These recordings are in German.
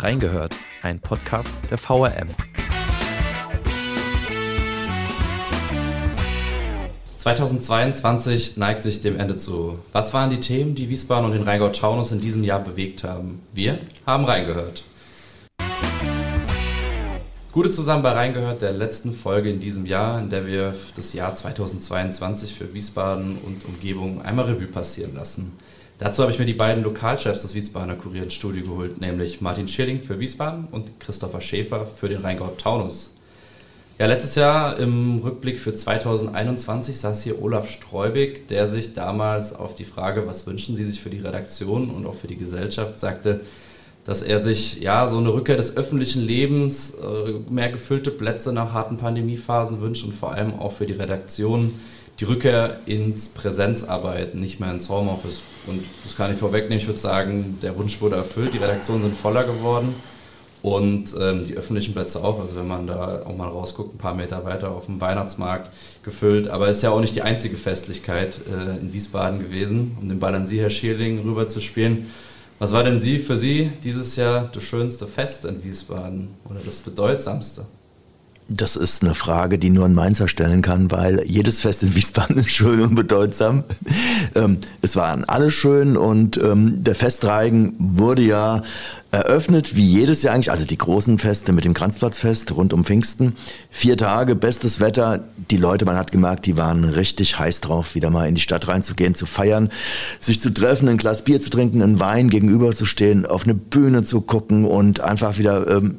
Reingehört, ein Podcast der VRM. 2022 neigt sich dem Ende zu. Was waren die Themen, die Wiesbaden und den Rheingau-Taunus in diesem Jahr bewegt haben? Wir haben reingehört. Gute zusammen bei reingehört der letzten Folge in diesem Jahr, in der wir das Jahr 2022 für Wiesbaden und Umgebung einmal Revue passieren lassen. Dazu habe ich mir die beiden Lokalchefs des Wiesbadener Kurier ins Studio geholt, nämlich Martin Schilling für Wiesbaden und Christopher Schäfer für den Rheingau-Taunus. Ja, letztes Jahr im Rückblick für 2021 saß hier Olaf Streubig, der sich damals auf die Frage, was wünschen Sie sich für die Redaktion und auch für die Gesellschaft, sagte, dass er sich ja so eine Rückkehr des öffentlichen Lebens, äh, mehr gefüllte Plätze nach harten Pandemiephasen wünscht und vor allem auch für die Redaktion die Rückkehr ins Präsenzarbeiten, nicht mehr ins Homeoffice. Und das kann ich vorwegnehmen, ich würde sagen, der Wunsch wurde erfüllt, die Redaktionen sind voller geworden und ähm, die öffentlichen Plätze auch. Also wenn man da auch mal rausguckt, ein paar Meter weiter auf dem Weihnachtsmarkt gefüllt. Aber es ist ja auch nicht die einzige Festlichkeit äh, in Wiesbaden gewesen, um den Ball an Sie, Herr Schierling, rüber zu spielen. Was war denn Sie für Sie dieses Jahr das schönste Fest in Wiesbaden oder das bedeutsamste? Das ist eine Frage, die nur ein Mainzer stellen kann, weil jedes Fest in Wiesbaden ist schön und bedeutsam. Ähm, es waren alle schön und ähm, der Festreigen wurde ja eröffnet, wie jedes Jahr eigentlich, also die großen Feste mit dem Kranzplatzfest rund um Pfingsten. Vier Tage, bestes Wetter. Die Leute, man hat gemerkt, die waren richtig heiß drauf, wieder mal in die Stadt reinzugehen, zu feiern, sich zu treffen, ein Glas Bier zu trinken, einen Wein gegenüber zu stehen, auf eine Bühne zu gucken und einfach wieder ähm,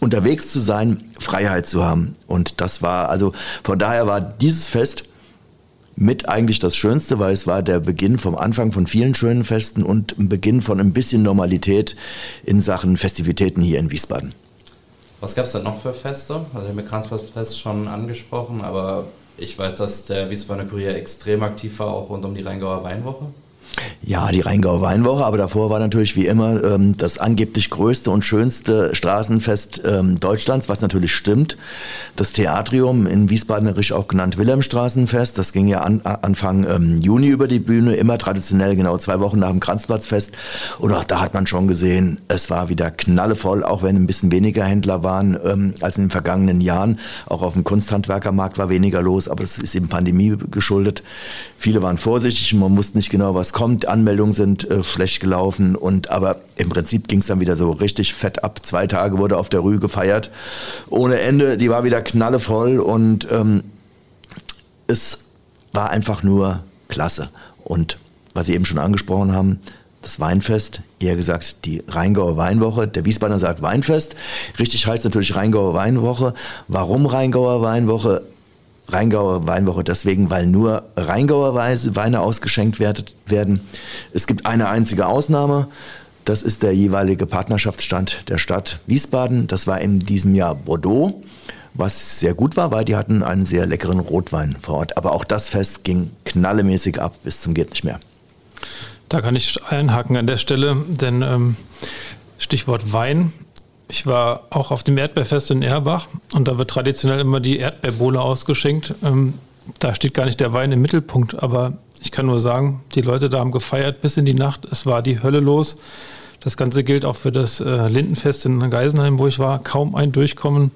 unterwegs zu sein, Freiheit zu haben. Und das war, also von daher war dieses Fest mit eigentlich das Schönste, weil es war der Beginn vom Anfang von vielen schönen Festen und ein Beginn von ein bisschen Normalität in Sachen Festivitäten hier in Wiesbaden. Was gab es denn noch für Feste? Also ich habe mir Kranzfest schon angesprochen, aber ich weiß, dass der Wiesbadener Kurier extrem aktiv war, auch rund um die Rheingauer Weinwoche. Ja, die Rheingauer Weinwoche, aber davor war natürlich wie immer ähm, das angeblich größte und schönste Straßenfest ähm, Deutschlands, was natürlich stimmt. Das Theatrium in Wiesbadenerisch auch genannt Wilhelmstraßenfest, das ging ja an, Anfang ähm, Juni über die Bühne, immer traditionell genau zwei Wochen nach dem Kranzplatzfest. Und auch da hat man schon gesehen, es war wieder knallevoll, auch wenn ein bisschen weniger Händler waren ähm, als in den vergangenen Jahren. Auch auf dem Kunsthandwerkermarkt war weniger los, aber das ist eben Pandemie geschuldet. Viele waren vorsichtig, man wusste nicht genau, was kommt. Anmeldungen sind äh, schlecht gelaufen und aber im Prinzip ging es dann wieder so richtig fett ab. Zwei Tage wurde auf der Rue gefeiert. Ohne Ende, die war wieder knallevoll und ähm, es war einfach nur klasse. Und was Sie eben schon angesprochen haben, das Weinfest, eher gesagt die Rheingauer Weinwoche. Der Wiesbadener sagt Weinfest. Richtig heißt natürlich Rheingauer Weinwoche. Warum Rheingauer Weinwoche? Rheingauer Weinwoche deswegen, weil nur Rheingauer Weine ausgeschenkt werden. Es gibt eine einzige Ausnahme. Das ist der jeweilige Partnerschaftsstand der Stadt Wiesbaden. Das war in diesem Jahr Bordeaux, was sehr gut war, weil die hatten einen sehr leckeren Rotwein vor Ort. Aber auch das Fest ging knallemäßig ab bis zum geht nicht mehr. Da kann ich einhaken an der Stelle, denn ähm, Stichwort Wein. Ich war auch auf dem Erdbeerfest in Erbach und da wird traditionell immer die Erdbeerbohle ausgeschenkt. Ähm, da steht gar nicht der Wein im Mittelpunkt, aber ich kann nur sagen, die Leute da haben gefeiert bis in die Nacht. Es war die Hölle los. Das Ganze gilt auch für das äh, Lindenfest in Geisenheim, wo ich war. Kaum ein Durchkommen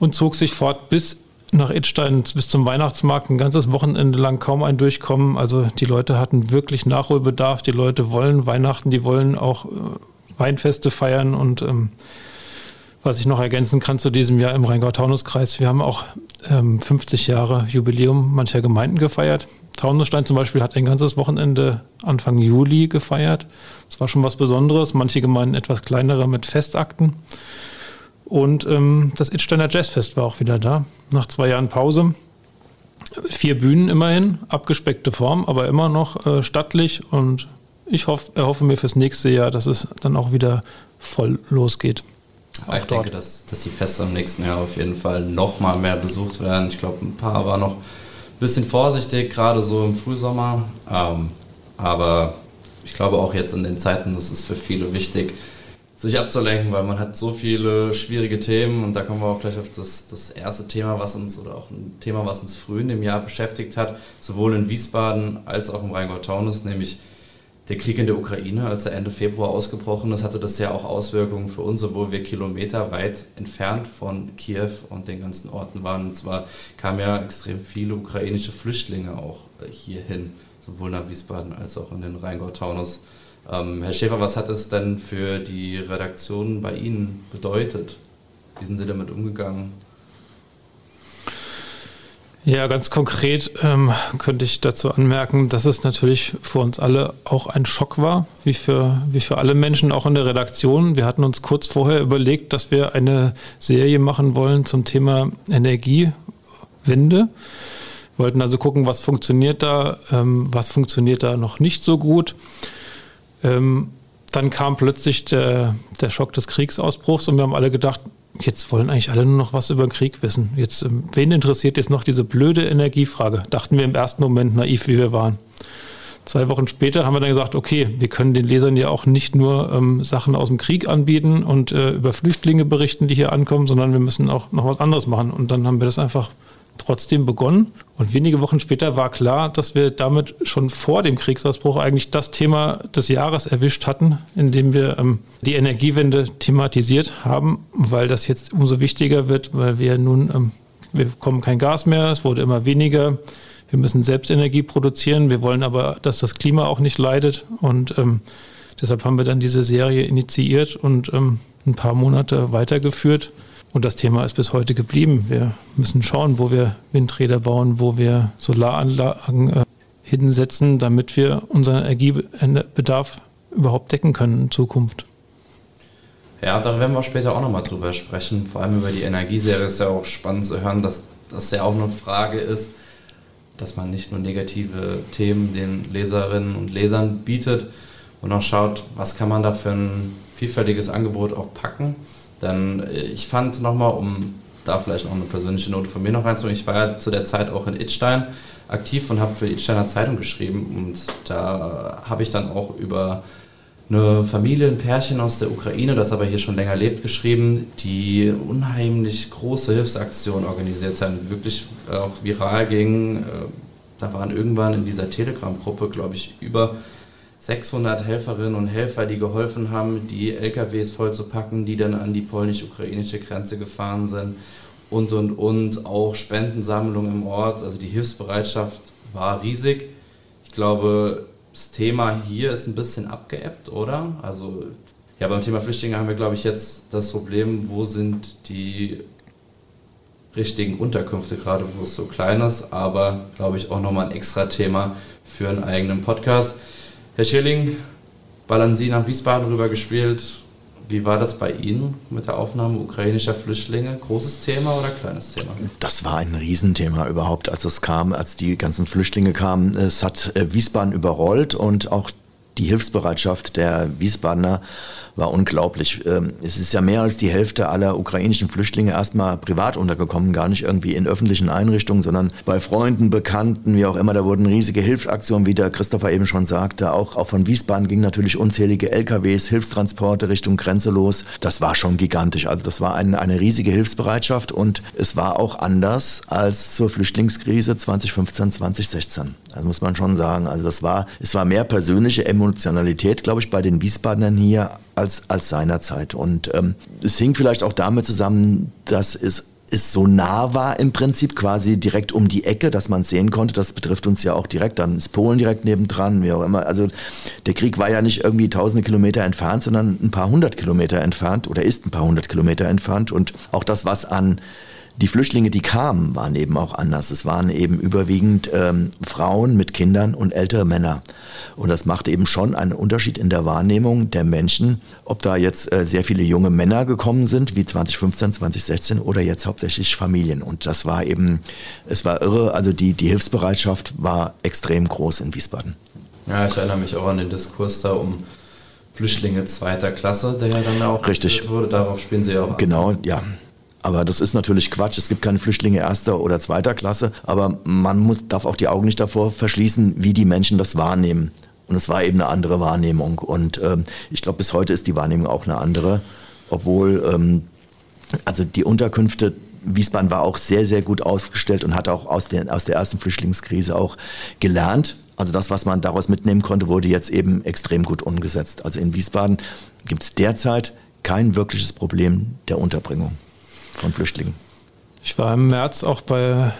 und zog sich fort bis nach Idstein, bis zum Weihnachtsmarkt. Ein ganzes Wochenende lang kaum ein Durchkommen. Also die Leute hatten wirklich Nachholbedarf. Die Leute wollen Weihnachten, die wollen auch äh, Weinfeste feiern und ähm, was ich noch ergänzen kann zu diesem Jahr im Rheingau-Taunus-Kreis, wir haben auch ähm, 50 Jahre Jubiläum mancher Gemeinden gefeiert. Taunusstein zum Beispiel hat ein ganzes Wochenende Anfang Juli gefeiert. Das war schon was Besonderes. Manche Gemeinden etwas kleinere mit Festakten. Und ähm, das Idsteiner Jazzfest war auch wieder da, nach zwei Jahren Pause. Vier Bühnen immerhin, abgespeckte Form, aber immer noch äh, stattlich und ich hoff, erhoffe mir fürs nächste Jahr, dass es dann auch wieder voll losgeht. Ja, ich dort. denke, dass, dass die Feste im nächsten Jahr auf jeden Fall noch mal mehr besucht werden. Ich glaube, ein paar waren noch ein bisschen vorsichtig, gerade so im Frühsommer. Ähm, aber ich glaube auch jetzt in den Zeiten, das ist für viele wichtig, sich abzulenken, weil man hat so viele schwierige Themen und da kommen wir auch gleich auf das, das erste Thema, was uns oder auch ein Thema, was uns früh in dem Jahr beschäftigt hat, sowohl in Wiesbaden als auch im Rheingau-Taunus, nämlich der Krieg in der Ukraine, als er Ende Februar ausgebrochen ist, hatte das ja auch Auswirkungen für uns, obwohl wir kilometerweit entfernt von Kiew und den ganzen Orten waren. Und zwar kamen ja extrem viele ukrainische Flüchtlinge auch hierhin, sowohl nach Wiesbaden als auch in den Rheingau-Taunus. Ähm, Herr Schäfer, was hat es denn für die Redaktion bei Ihnen bedeutet? Wie sind Sie damit umgegangen? Ja, ganz konkret ähm, könnte ich dazu anmerken, dass es natürlich für uns alle auch ein Schock war, wie für, wie für alle Menschen, auch in der Redaktion. Wir hatten uns kurz vorher überlegt, dass wir eine Serie machen wollen zum Thema Energiewende. Wir wollten also gucken, was funktioniert da, ähm, was funktioniert da noch nicht so gut. Ähm, dann kam plötzlich der, der Schock des Kriegsausbruchs und wir haben alle gedacht, jetzt wollen eigentlich alle nur noch was über den Krieg wissen. Jetzt, ähm, wen interessiert jetzt noch diese blöde Energiefrage? Dachten wir im ersten Moment naiv, wie wir waren. Zwei Wochen später haben wir dann gesagt, okay, wir können den Lesern ja auch nicht nur ähm, Sachen aus dem Krieg anbieten und äh, über Flüchtlinge berichten, die hier ankommen, sondern wir müssen auch noch was anderes machen. Und dann haben wir das einfach trotzdem begonnen. Und wenige Wochen später war klar, dass wir damit schon vor dem Kriegsausbruch eigentlich das Thema des Jahres erwischt hatten, indem wir ähm, die Energiewende thematisiert haben, weil das jetzt umso wichtiger wird, weil wir nun, ähm, wir bekommen kein Gas mehr, es wurde immer weniger. Wir müssen selbst Energie produzieren. Wir wollen aber, dass das Klima auch nicht leidet. Und ähm, deshalb haben wir dann diese Serie initiiert und ähm, ein paar Monate weitergeführt. Und das Thema ist bis heute geblieben. Wir müssen schauen, wo wir Windräder bauen, wo wir Solaranlagen äh, hinsetzen, damit wir unseren Energiebedarf überhaupt decken können in Zukunft. Ja, da werden wir später auch nochmal drüber sprechen. Vor allem über die Energieserie ist ja auch spannend zu hören, dass das ja auch eine Frage ist, dass man nicht nur negative Themen den Leserinnen und Lesern bietet und auch schaut, was kann man da für ein vielfältiges Angebot auch packen. Dann, äh, ich fand nochmal, um da vielleicht noch eine persönliche Note von mir noch reinzubringen, ich war ja zu der Zeit auch in Itstein aktiv und habe für die Itsteiner Zeitung geschrieben und da habe ich dann auch über eine Familie, ein Pärchen aus der Ukraine, das aber hier schon länger lebt, geschrieben, die unheimlich große Hilfsaktionen organisiert haben, wirklich auch viral ging. Äh, da waren irgendwann in dieser Telegram-Gruppe, glaube ich, über 600 Helferinnen und Helfer, die geholfen haben, die LKWs vollzupacken, die dann an die polnisch-ukrainische Grenze gefahren sind und und und auch Spendensammlungen im Ort. Also die Hilfsbereitschaft war riesig. Ich glaube, das Thema hier ist ein bisschen abgeebbt, oder? Also ja, beim Thema Flüchtlinge haben wir, glaube ich, jetzt das Problem, wo sind die richtigen Unterkünfte, gerade wo es so klein ist, aber glaube ich auch nochmal ein extra Thema für einen eigenen Podcast. Herr Schilling, ballern Sie nach Wiesbaden rüber gespielt. Wie war das bei Ihnen mit der Aufnahme ukrainischer Flüchtlinge? Großes Thema oder kleines Thema? Das war ein Riesenthema überhaupt, als es kam, als die ganzen Flüchtlinge kamen. Es hat äh, Wiesbaden überrollt und auch die Hilfsbereitschaft der Wiesbadener war unglaublich. Ähm, es ist ja mehr als die Hälfte aller ukrainischen Flüchtlinge erstmal privat untergekommen, gar nicht irgendwie in öffentlichen Einrichtungen, sondern bei Freunden, Bekannten, wie auch immer. Da wurden riesige Hilfsaktionen, wie der Christopher eben schon sagte. Auch, auch von Wiesbaden gingen natürlich unzählige LKWs, Hilfstransporte Richtung Grenze los. Das war schon gigantisch. Also das war eine, eine riesige Hilfsbereitschaft und es war auch anders als zur Flüchtlingskrise 2015, 2016. Das muss man schon sagen. Also das war, es war mehr persönliche Emotionalität, glaube ich, bei den Wiesbadenern hier als, als seinerzeit. Und ähm, es hing vielleicht auch damit zusammen, dass es es so nah war im Prinzip quasi direkt um die Ecke, dass man es sehen konnte. Das betrifft uns ja auch direkt. Dann ist Polen direkt nebendran, wie auch immer. Also der Krieg war ja nicht irgendwie tausende Kilometer entfernt, sondern ein paar hundert Kilometer entfernt oder ist ein paar hundert Kilometer entfernt. Und auch das, was an die Flüchtlinge, die kamen, waren eben auch anders. Es waren eben überwiegend ähm, Frauen mit Kindern und ältere Männer. Und das macht eben schon einen Unterschied in der Wahrnehmung der Menschen, ob da jetzt äh, sehr viele junge Männer gekommen sind, wie 2015, 2016, oder jetzt hauptsächlich Familien. Und das war eben, es war irre. Also die, die Hilfsbereitschaft war extrem groß in Wiesbaden. Ja, ich erinnere mich auch an den Diskurs da um Flüchtlinge zweiter Klasse, der ja dann auch Richtig. wurde. Darauf spielen Sie ja auch Genau, an. ja. Aber das ist natürlich Quatsch. Es gibt keine Flüchtlinge erster oder zweiter Klasse. Aber man muss, darf auch die Augen nicht davor verschließen, wie die Menschen das wahrnehmen. Und es war eben eine andere Wahrnehmung. Und ähm, ich glaube, bis heute ist die Wahrnehmung auch eine andere. Obwohl, ähm, also die Unterkünfte, Wiesbaden war auch sehr, sehr gut aufgestellt und hat auch aus, den, aus der ersten Flüchtlingskrise auch gelernt Also das, was man daraus mitnehmen konnte, wurde jetzt eben extrem gut umgesetzt. Also in Wiesbaden gibt es derzeit kein wirkliches Problem der Unterbringung von Flüchtlingen. Ich war im März auch bei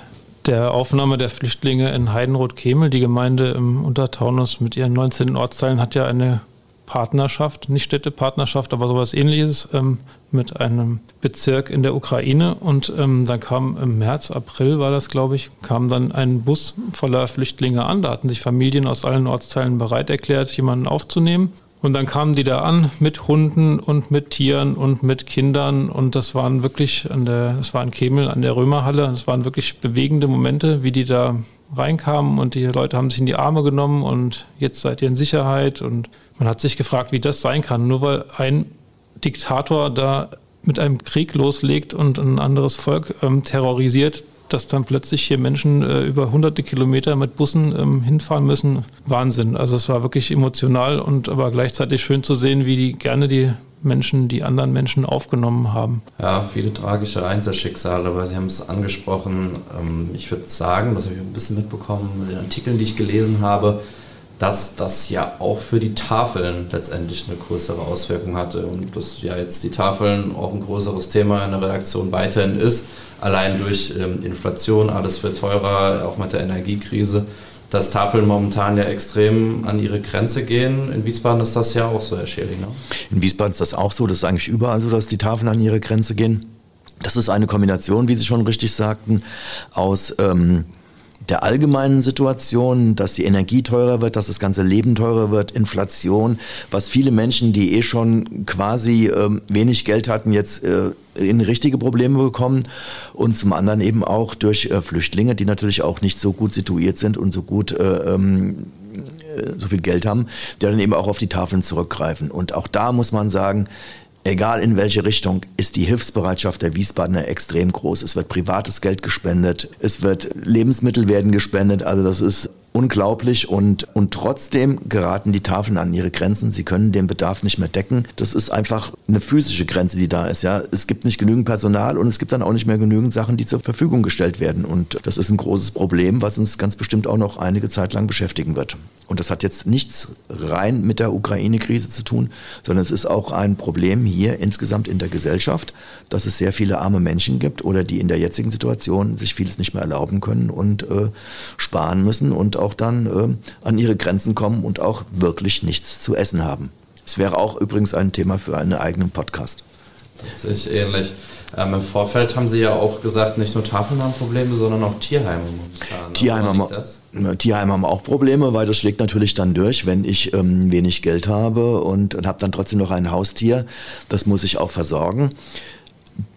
der Aufnahme der Flüchtlinge in Heidenroth-Kemel. Die Gemeinde im Untertaunus mit ihren 19 Ortsteilen hat ja eine Partnerschaft, nicht Städtepartnerschaft, aber sowas ähnliches ähm, mit einem Bezirk in der Ukraine. Und ähm, dann kam im März, April war das, glaube ich, kam dann ein Bus voller Flüchtlinge an. Da hatten sich Familien aus allen Ortsteilen bereit erklärt, jemanden aufzunehmen. Und dann kamen die da an mit Hunden und mit Tieren und mit Kindern. Und das waren wirklich an der, das war in Kemel an der Römerhalle. Das waren wirklich bewegende Momente, wie die da reinkamen und die Leute haben sich in die Arme genommen und jetzt seid ihr in Sicherheit und man hat sich gefragt, wie das sein kann, nur weil ein Diktator da mit einem Krieg loslegt und ein anderes Volk ähm, terrorisiert, dass dann plötzlich hier Menschen äh, über hunderte Kilometer mit Bussen ähm, hinfahren müssen. Wahnsinn. Also es war wirklich emotional und aber gleichzeitig schön zu sehen, wie die gerne die Menschen, die anderen Menschen aufgenommen haben. Ja, viele tragische Einzelschicksale, aber Sie haben es angesprochen. Ähm, ich würde sagen, das habe ich ein bisschen mitbekommen in den Artikeln, die ich gelesen habe, dass das ja auch für die Tafeln letztendlich eine größere Auswirkung hatte und dass ja jetzt die Tafeln auch ein größeres Thema in der Redaktion weiterhin ist, allein durch ähm, Inflation, alles wird teurer, auch mit der Energiekrise, dass Tafeln momentan ja extrem an ihre Grenze gehen. In Wiesbaden ist das ja auch so, Herr Schering. Ne? In Wiesbaden ist das auch so, das ist eigentlich überall so, dass die Tafeln an ihre Grenze gehen. Das ist eine Kombination, wie Sie schon richtig sagten, aus... Ähm, der allgemeinen Situation, dass die Energie teurer wird, dass das ganze Leben teurer wird, Inflation, was viele Menschen, die eh schon quasi äh, wenig Geld hatten, jetzt äh, in richtige Probleme bekommen und zum anderen eben auch durch äh, Flüchtlinge, die natürlich auch nicht so gut situiert sind und so gut äh, ähm, äh, so viel Geld haben, die dann eben auch auf die Tafeln zurückgreifen. Und auch da muss man sagen, egal in welche Richtung, ist die Hilfsbereitschaft der Wiesbadener extrem groß. Es wird privates Geld gespendet, es wird Lebensmittel werden gespendet, also das ist unglaublich und, und trotzdem geraten die Tafeln an ihre Grenzen. Sie können den Bedarf nicht mehr decken. Das ist einfach eine physische Grenze, die da ist. Ja, es gibt nicht genügend Personal und es gibt dann auch nicht mehr genügend Sachen, die zur Verfügung gestellt werden. Und das ist ein großes Problem, was uns ganz bestimmt auch noch einige Zeit lang beschäftigen wird. Und das hat jetzt nichts rein mit der Ukraine-Krise zu tun, sondern es ist auch ein Problem hier insgesamt in der Gesellschaft, dass es sehr viele arme Menschen gibt oder die in der jetzigen Situation sich vieles nicht mehr erlauben können und äh, sparen müssen und auch dann äh, an ihre Grenzen kommen und auch wirklich nichts zu essen haben. Es wäre auch übrigens ein Thema für einen eigenen Podcast. Das sehe ich ähnlich. Ähm, Im Vorfeld haben Sie ja auch gesagt, nicht nur Tafeln haben Probleme, sondern auch Tierheime momentan. Ne? Tierheime, haben, Tierheime haben auch Probleme, weil das schlägt natürlich dann durch, wenn ich ähm, wenig Geld habe und, und habe dann trotzdem noch ein Haustier. Das muss ich auch versorgen.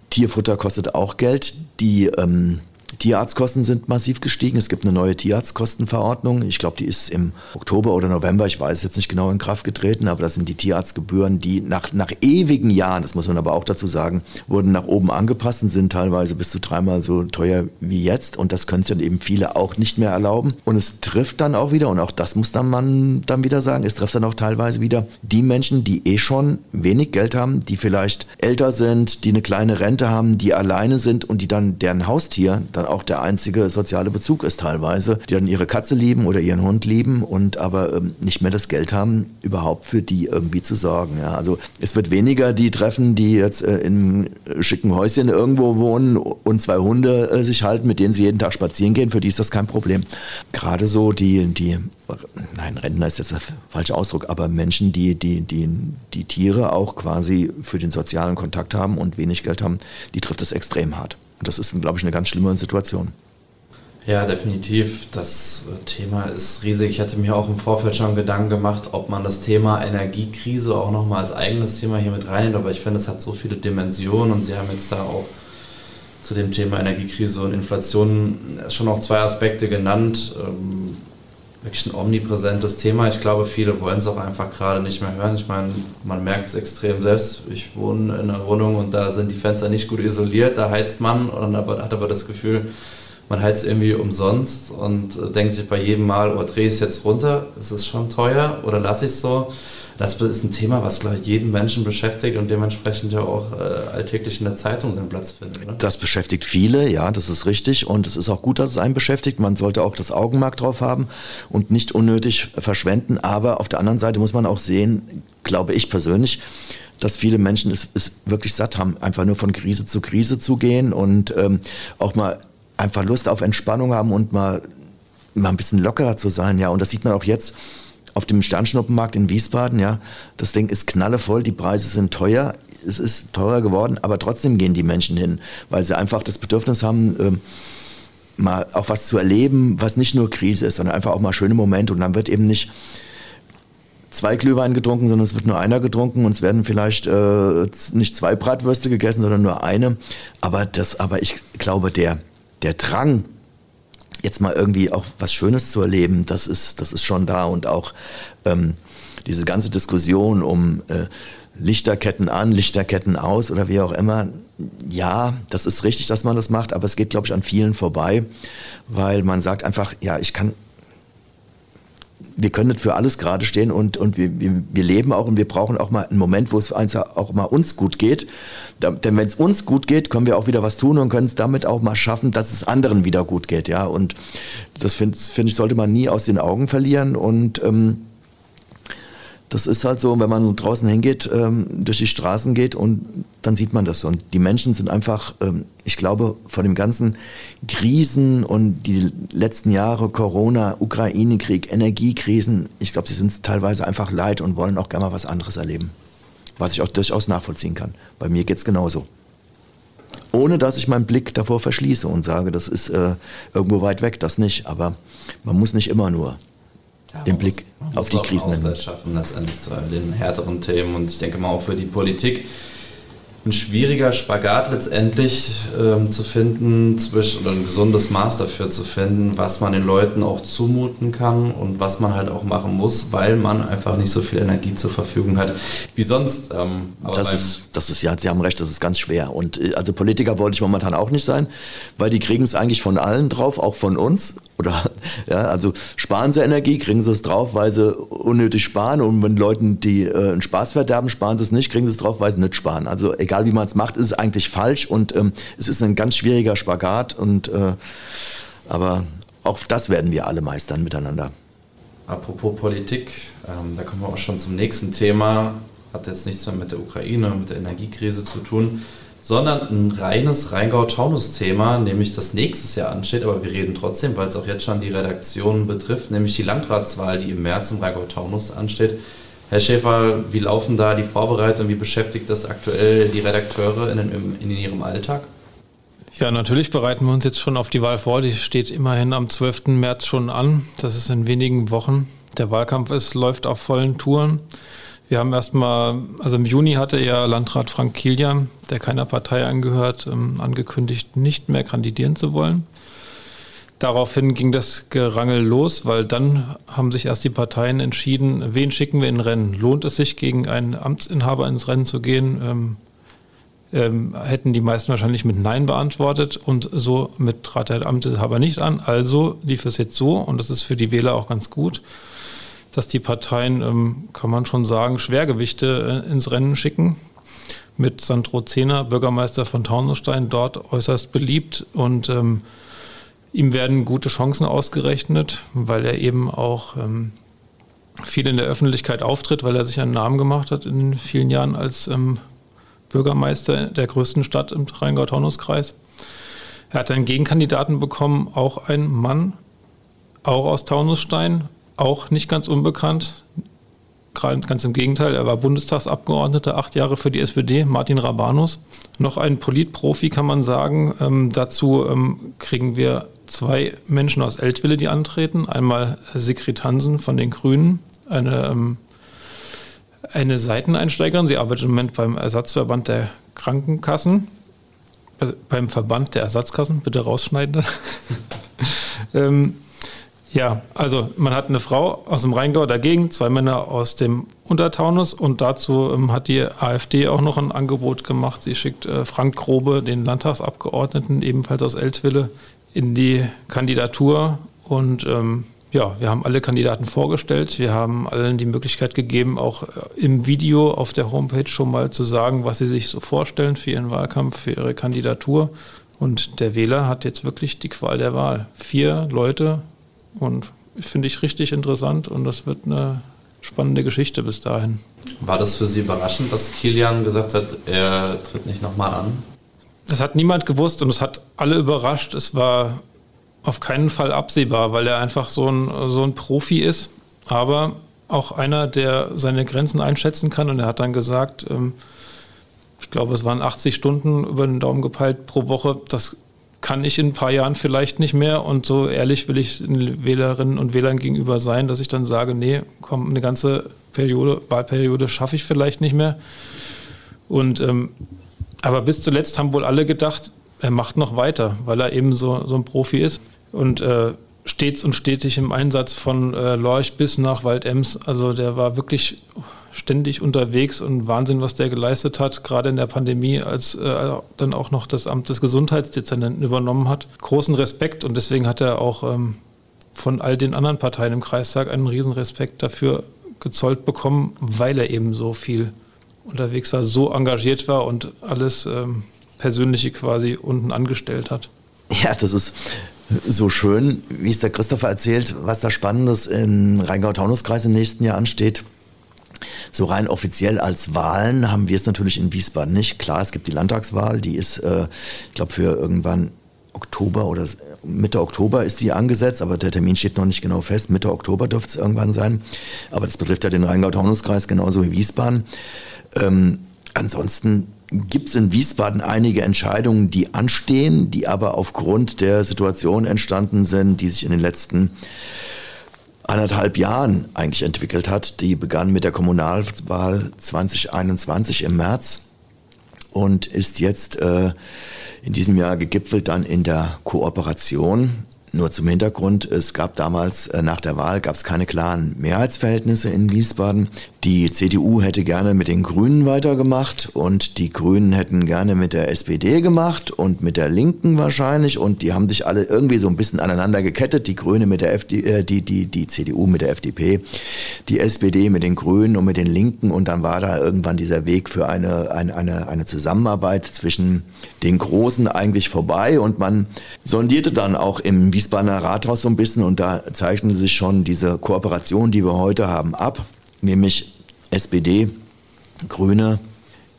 Tierfutter kostet auch Geld. Die ähm, Tierarztkosten sind massiv gestiegen. Es gibt eine neue Tierarztkostenverordnung. Ich glaube, die ist im Oktober oder November, ich weiß jetzt nicht genau, in Kraft getreten, aber das sind die Tierarztgebühren, die nach, nach ewigen Jahren, das muss man aber auch dazu sagen, wurden nach oben angepasst und sind teilweise bis zu dreimal so teuer wie jetzt. Und das können sich dann eben viele auch nicht mehr erlauben. Und es trifft dann auch wieder, und auch das muss dann man dann wieder sagen, es trifft dann auch teilweise wieder die Menschen, die eh schon wenig Geld haben, die vielleicht älter sind, die eine kleine Rente haben, die alleine sind und die dann deren Haustier dann auch der einzige soziale Bezug ist teilweise, die dann ihre Katze lieben oder ihren Hund lieben und aber ähm, nicht mehr das Geld haben, überhaupt für die irgendwie zu sorgen. Ja. Also es wird weniger die treffen, die jetzt äh, in schicken Häuschen irgendwo wohnen und zwei Hunde äh, sich halten, mit denen sie jeden Tag spazieren gehen, für die ist das kein Problem. Gerade so die, die nein, Rentner ist jetzt der falsche Ausdruck, aber Menschen, die, die, die, die Tiere auch quasi für den sozialen Kontakt haben und wenig Geld haben, die trifft es extrem hart. Und das ist, glaube ich, eine ganz schlimme Situation. Ja, definitiv. Das Thema ist riesig. Ich hatte mir auch im Vorfeld schon Gedanken gemacht, ob man das Thema Energiekrise auch nochmal als eigenes Thema hier mit reinnimmt. Aber ich finde, es hat so viele Dimensionen und Sie haben jetzt da auch zu dem Thema Energiekrise und Inflation schon auch zwei Aspekte genannt. Wirklich ein omnipräsentes Thema. Ich glaube, viele wollen es auch einfach gerade nicht mehr hören. Ich meine, man merkt es extrem selbst. Ich wohne in einer Wohnung und da sind die Fenster nicht gut isoliert. Da heizt man und hat aber das Gefühl, man heizt irgendwie umsonst und denkt sich bei jedem Mal, oh, drehe ich es jetzt runter, ist es schon teuer oder lasse ich es so? Das ist ein Thema, was glaube ich, jeden Menschen beschäftigt und dementsprechend ja auch äh, alltäglich in der Zeitung seinen Platz findet. Ne? Das beschäftigt viele, ja, das ist richtig. Und es ist auch gut, dass es einen beschäftigt. Man sollte auch das Augenmerk drauf haben und nicht unnötig verschwenden. Aber auf der anderen Seite muss man auch sehen, glaube ich persönlich, dass viele Menschen es, es wirklich satt haben, einfach nur von Krise zu Krise zu gehen und ähm, auch mal einfach Lust auf Entspannung haben und mal, mal ein bisschen lockerer zu sein. Ja, und das sieht man auch jetzt auf dem Sternschnuppenmarkt in Wiesbaden. Ja, das Ding ist knallevoll, die Preise sind teuer. Es ist teurer geworden, aber trotzdem gehen die Menschen hin, weil sie einfach das Bedürfnis haben, ähm, mal auch was zu erleben, was nicht nur Krise ist, sondern einfach auch mal schöne Momente. Und dann wird eben nicht zwei Glühwein getrunken, sondern es wird nur einer getrunken und es werden vielleicht äh, nicht zwei Bratwürste gegessen, sondern nur eine. Aber das, aber ich glaube, der, der Drang, jetzt mal irgendwie auch was Schönes zu erleben, das ist, das ist schon da und auch ähm, diese ganze Diskussion um äh, Lichterketten an, Lichterketten aus oder wie auch immer. Ja, das ist richtig, dass man das macht, aber es geht, glaube ich, an vielen vorbei, weil man sagt einfach, ja, ich kann, wir können nicht für alles gerade stehen und, und wir, wir, wir, leben auch und wir brauchen auch mal einen Moment, wo es auch mal uns gut geht. Denn wenn es uns gut geht, können wir auch wieder was tun und können es damit auch mal schaffen, dass es anderen wieder gut geht. Ja? Und das finde find ich, sollte man nie aus den Augen verlieren. Und ähm, das ist halt so, wenn man draußen hingeht, ähm, durch die Straßen geht und dann sieht man das. Und die Menschen sind einfach, ähm, ich glaube, vor dem ganzen Krisen und die letzten Jahre Corona, Ukraine-Krieg, Energiekrisen, ich glaube, sie sind teilweise einfach leid und wollen auch gerne mal was anderes erleben. Was ich auch durchaus nachvollziehen kann. Bei mir geht es genauso. Ohne dass ich meinen Blick davor verschließe und sage, das ist äh, irgendwo weit weg, das nicht. Aber man muss nicht immer nur den Blick muss, auf die Krisen nehmen. schaffen letztendlich zu den härteren Themen und ich denke mal auch für die Politik ein schwieriger Spagat letztendlich ähm, zu finden, zwischen, oder ein gesundes Maß dafür zu finden, was man den Leuten auch zumuten kann und was man halt auch machen muss, weil man einfach nicht so viel Energie zur Verfügung hat wie sonst. Ähm, das, ist, das ist, ja, Sie haben recht, das ist ganz schwer. Und äh, also Politiker wollte ich momentan auch nicht sein, weil die kriegen es eigentlich von allen drauf, auch von uns. Oder ja, also sparen sie Energie, kriegen sie es drauf, weil sie unnötig sparen. Und wenn Leuten, die äh, einen Spaß verderben, sparen sie es nicht, kriegen sie es drauf, weil sie nicht sparen. Also egal wie man es macht, ist es eigentlich falsch und ähm, es ist ein ganz schwieriger Spagat. Und äh, aber auch das werden wir alle meistern miteinander. Apropos Politik, ähm, da kommen wir auch schon zum nächsten Thema. Hat jetzt nichts mehr mit der Ukraine, mit der Energiekrise zu tun sondern ein reines Rheingau-Taunus-Thema, nämlich das nächstes Jahr ansteht, aber wir reden trotzdem, weil es auch jetzt schon die Redaktion betrifft, nämlich die Landratswahl, die im März im Rheingau-Taunus ansteht. Herr Schäfer, wie laufen da die Vorbereitungen, wie beschäftigt das aktuell die Redakteure in, in, in ihrem Alltag? Ja, natürlich bereiten wir uns jetzt schon auf die Wahl vor. Die steht immerhin am 12. März schon an. Das ist in wenigen Wochen. Der Wahlkampf ist, läuft auf vollen Touren. Wir haben erstmal, also im Juni hatte ja Landrat Frank Kilian, der keiner Partei angehört, ähm, angekündigt, nicht mehr kandidieren zu wollen. Daraufhin ging das Gerangel los, weil dann haben sich erst die Parteien entschieden, wen schicken wir in Rennen. Lohnt es sich, gegen einen Amtsinhaber ins Rennen zu gehen? Ähm, ähm, hätten die meisten wahrscheinlich mit Nein beantwortet und so mit trat der Amtsinhaber nicht an. Also lief es jetzt so und das ist für die Wähler auch ganz gut dass die Parteien, ähm, kann man schon sagen, Schwergewichte äh, ins Rennen schicken. Mit Sandro Zehner, Bürgermeister von Taunusstein, dort äußerst beliebt und ähm, ihm werden gute Chancen ausgerechnet, weil er eben auch ähm, viel in der Öffentlichkeit auftritt, weil er sich einen Namen gemacht hat in vielen Jahren als ähm, Bürgermeister der größten Stadt im Rheingau-Taunus-Kreis. Er hat einen Gegenkandidaten bekommen, auch ein Mann, auch aus Taunusstein, auch nicht ganz unbekannt. Gerade ganz im Gegenteil, er war Bundestagsabgeordneter, acht Jahre für die SPD, Martin Rabanus. Noch ein Politprofi kann man sagen. Ähm, dazu ähm, kriegen wir zwei Menschen aus Eltville, die antreten. Einmal Sigrid Hansen von den Grünen, eine, ähm, eine Seiteneinsteigerin. Sie arbeitet im Moment beim Ersatzverband der Krankenkassen, beim Verband der Ersatzkassen, bitte rausschneiden. ähm, ja, also man hat eine Frau aus dem Rheingau dagegen, zwei Männer aus dem Untertaunus und dazu ähm, hat die AfD auch noch ein Angebot gemacht. Sie schickt äh, Frank Grobe, den Landtagsabgeordneten, ebenfalls aus Eltville, in die Kandidatur und ähm, ja, wir haben alle Kandidaten vorgestellt. Wir haben allen die Möglichkeit gegeben, auch äh, im Video auf der Homepage schon mal zu sagen, was sie sich so vorstellen für ihren Wahlkampf, für ihre Kandidatur. Und der Wähler hat jetzt wirklich die Qual der Wahl. Vier Leute und finde ich richtig interessant und das wird eine spannende Geschichte bis dahin. War das für Sie überraschend, dass Kilian gesagt hat, er tritt nicht nochmal an? Das hat niemand gewusst und es hat alle überrascht. Es war auf keinen Fall absehbar, weil er einfach so ein, so ein Profi ist, aber auch einer, der seine Grenzen einschätzen kann. Und er hat dann gesagt, ähm, ich glaube, es waren 80 Stunden über den Daumen gepeilt pro Woche. Das kann ich in ein paar Jahren vielleicht nicht mehr. Und so ehrlich will ich den Wählerinnen und Wählern gegenüber sein, dass ich dann sage, nee, komm, eine ganze Periode, Wahlperiode schaffe ich vielleicht nicht mehr. Und ähm, aber bis zuletzt haben wohl alle gedacht, er macht noch weiter, weil er eben so, so ein Profi ist und äh, stets und stetig im Einsatz von äh, Lorch bis nach Waldems. Also der war wirklich ständig unterwegs und Wahnsinn, was der geleistet hat, gerade in der Pandemie, als äh, dann auch noch das Amt des Gesundheitsdezernenten übernommen hat. Großen Respekt und deswegen hat er auch ähm, von all den anderen Parteien im Kreistag einen Riesenrespekt dafür gezollt bekommen, weil er eben so viel unterwegs war, so engagiert war und alles ähm, Persönliche quasi unten angestellt hat. Ja, das ist so schön, wie es der Christopher erzählt, was da Spannendes im Rheingau-Taunus-Kreis im nächsten Jahr ansteht. So rein offiziell als Wahlen haben wir es natürlich in Wiesbaden nicht. Klar, es gibt die Landtagswahl, die ist, äh, ich glaube, für irgendwann Oktober oder Mitte Oktober ist die angesetzt, aber der Termin steht noch nicht genau fest. Mitte Oktober dürfte es irgendwann sein. Aber das betrifft ja den Rheingau-Taunus-Kreis genauso wie Wiesbaden. Ähm, ansonsten gibt es in Wiesbaden einige Entscheidungen, die anstehen, die aber aufgrund der Situation entstanden sind, die sich in den letzten anderthalb Jahren eigentlich entwickelt hat. Die begann mit der Kommunalwahl 2021 im März und ist jetzt äh, in diesem Jahr gegipfelt dann in der Kooperation nur zum Hintergrund, es gab damals äh, nach der Wahl gab es keine klaren Mehrheitsverhältnisse in Wiesbaden. Die CDU hätte gerne mit den Grünen weitergemacht und die Grünen hätten gerne mit der SPD gemacht und mit der Linken wahrscheinlich und die haben sich alle irgendwie so ein bisschen aneinander gekettet, die Grüne mit der FD, äh, die, die, die CDU mit der FDP, die SPD mit den Grünen und mit den Linken und dann war da irgendwann dieser Weg für eine, eine, eine, eine Zusammenarbeit zwischen den Großen eigentlich vorbei und man sondierte dann auch im Wiesbaden Wiesbadener Rathaus so ein bisschen und da zeichnen sich schon diese Kooperation, die wir heute haben, ab, nämlich SPD, Grüne,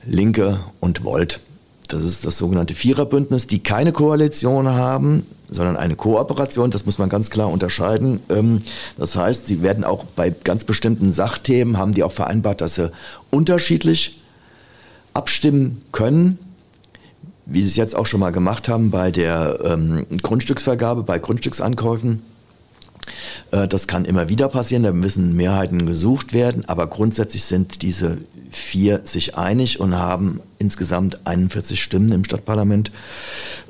Linke und Volt. Das ist das sogenannte Viererbündnis, die keine Koalition haben, sondern eine Kooperation. Das muss man ganz klar unterscheiden. Ähm, das heißt, sie werden auch bei ganz bestimmten Sachthemen, haben die auch vereinbart, dass sie unterschiedlich abstimmen können wie sie es jetzt auch schon mal gemacht haben bei der ähm, Grundstücksvergabe, bei Grundstücksankäufen. Äh, das kann immer wieder passieren, da müssen Mehrheiten gesucht werden, aber grundsätzlich sind diese vier sich einig und haben insgesamt 41 Stimmen im Stadtparlament.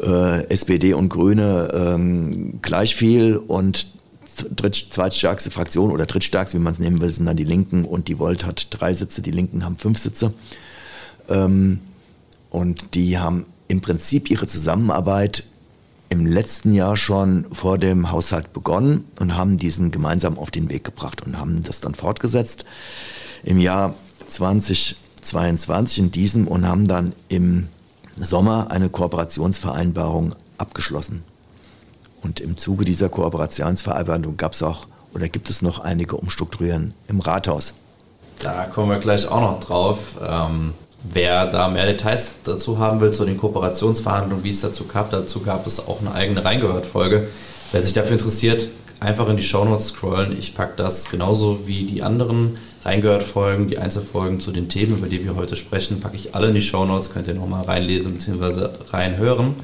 Äh, SPD und Grüne ähm, gleich viel und zweitstärkste Fraktion oder drittstärkste, wie man es nehmen will, sind dann die Linken und die Volt hat drei Sitze, die Linken haben fünf Sitze. Ähm, und die haben im Prinzip ihre Zusammenarbeit im letzten Jahr schon vor dem Haushalt begonnen und haben diesen gemeinsam auf den Weg gebracht und haben das dann fortgesetzt im Jahr 2022 in diesem und haben dann im Sommer eine Kooperationsvereinbarung abgeschlossen. Und im Zuge dieser Kooperationsvereinbarung gab es auch oder gibt es noch einige Umstrukturieren im Rathaus. Da kommen wir gleich auch noch drauf. Ähm, Wer da mehr Details dazu haben will, zu den Kooperationsverhandlungen, wie es dazu gab, dazu gab es auch eine eigene Reingehört-Folge. Wer sich dafür interessiert, einfach in die Shownotes scrollen. Ich packe das genauso wie die anderen Reingehört-Folgen, die Einzelfolgen zu den Themen, über die wir heute sprechen, packe ich alle in die Shownotes, könnt ihr nochmal reinlesen bzw. reinhören.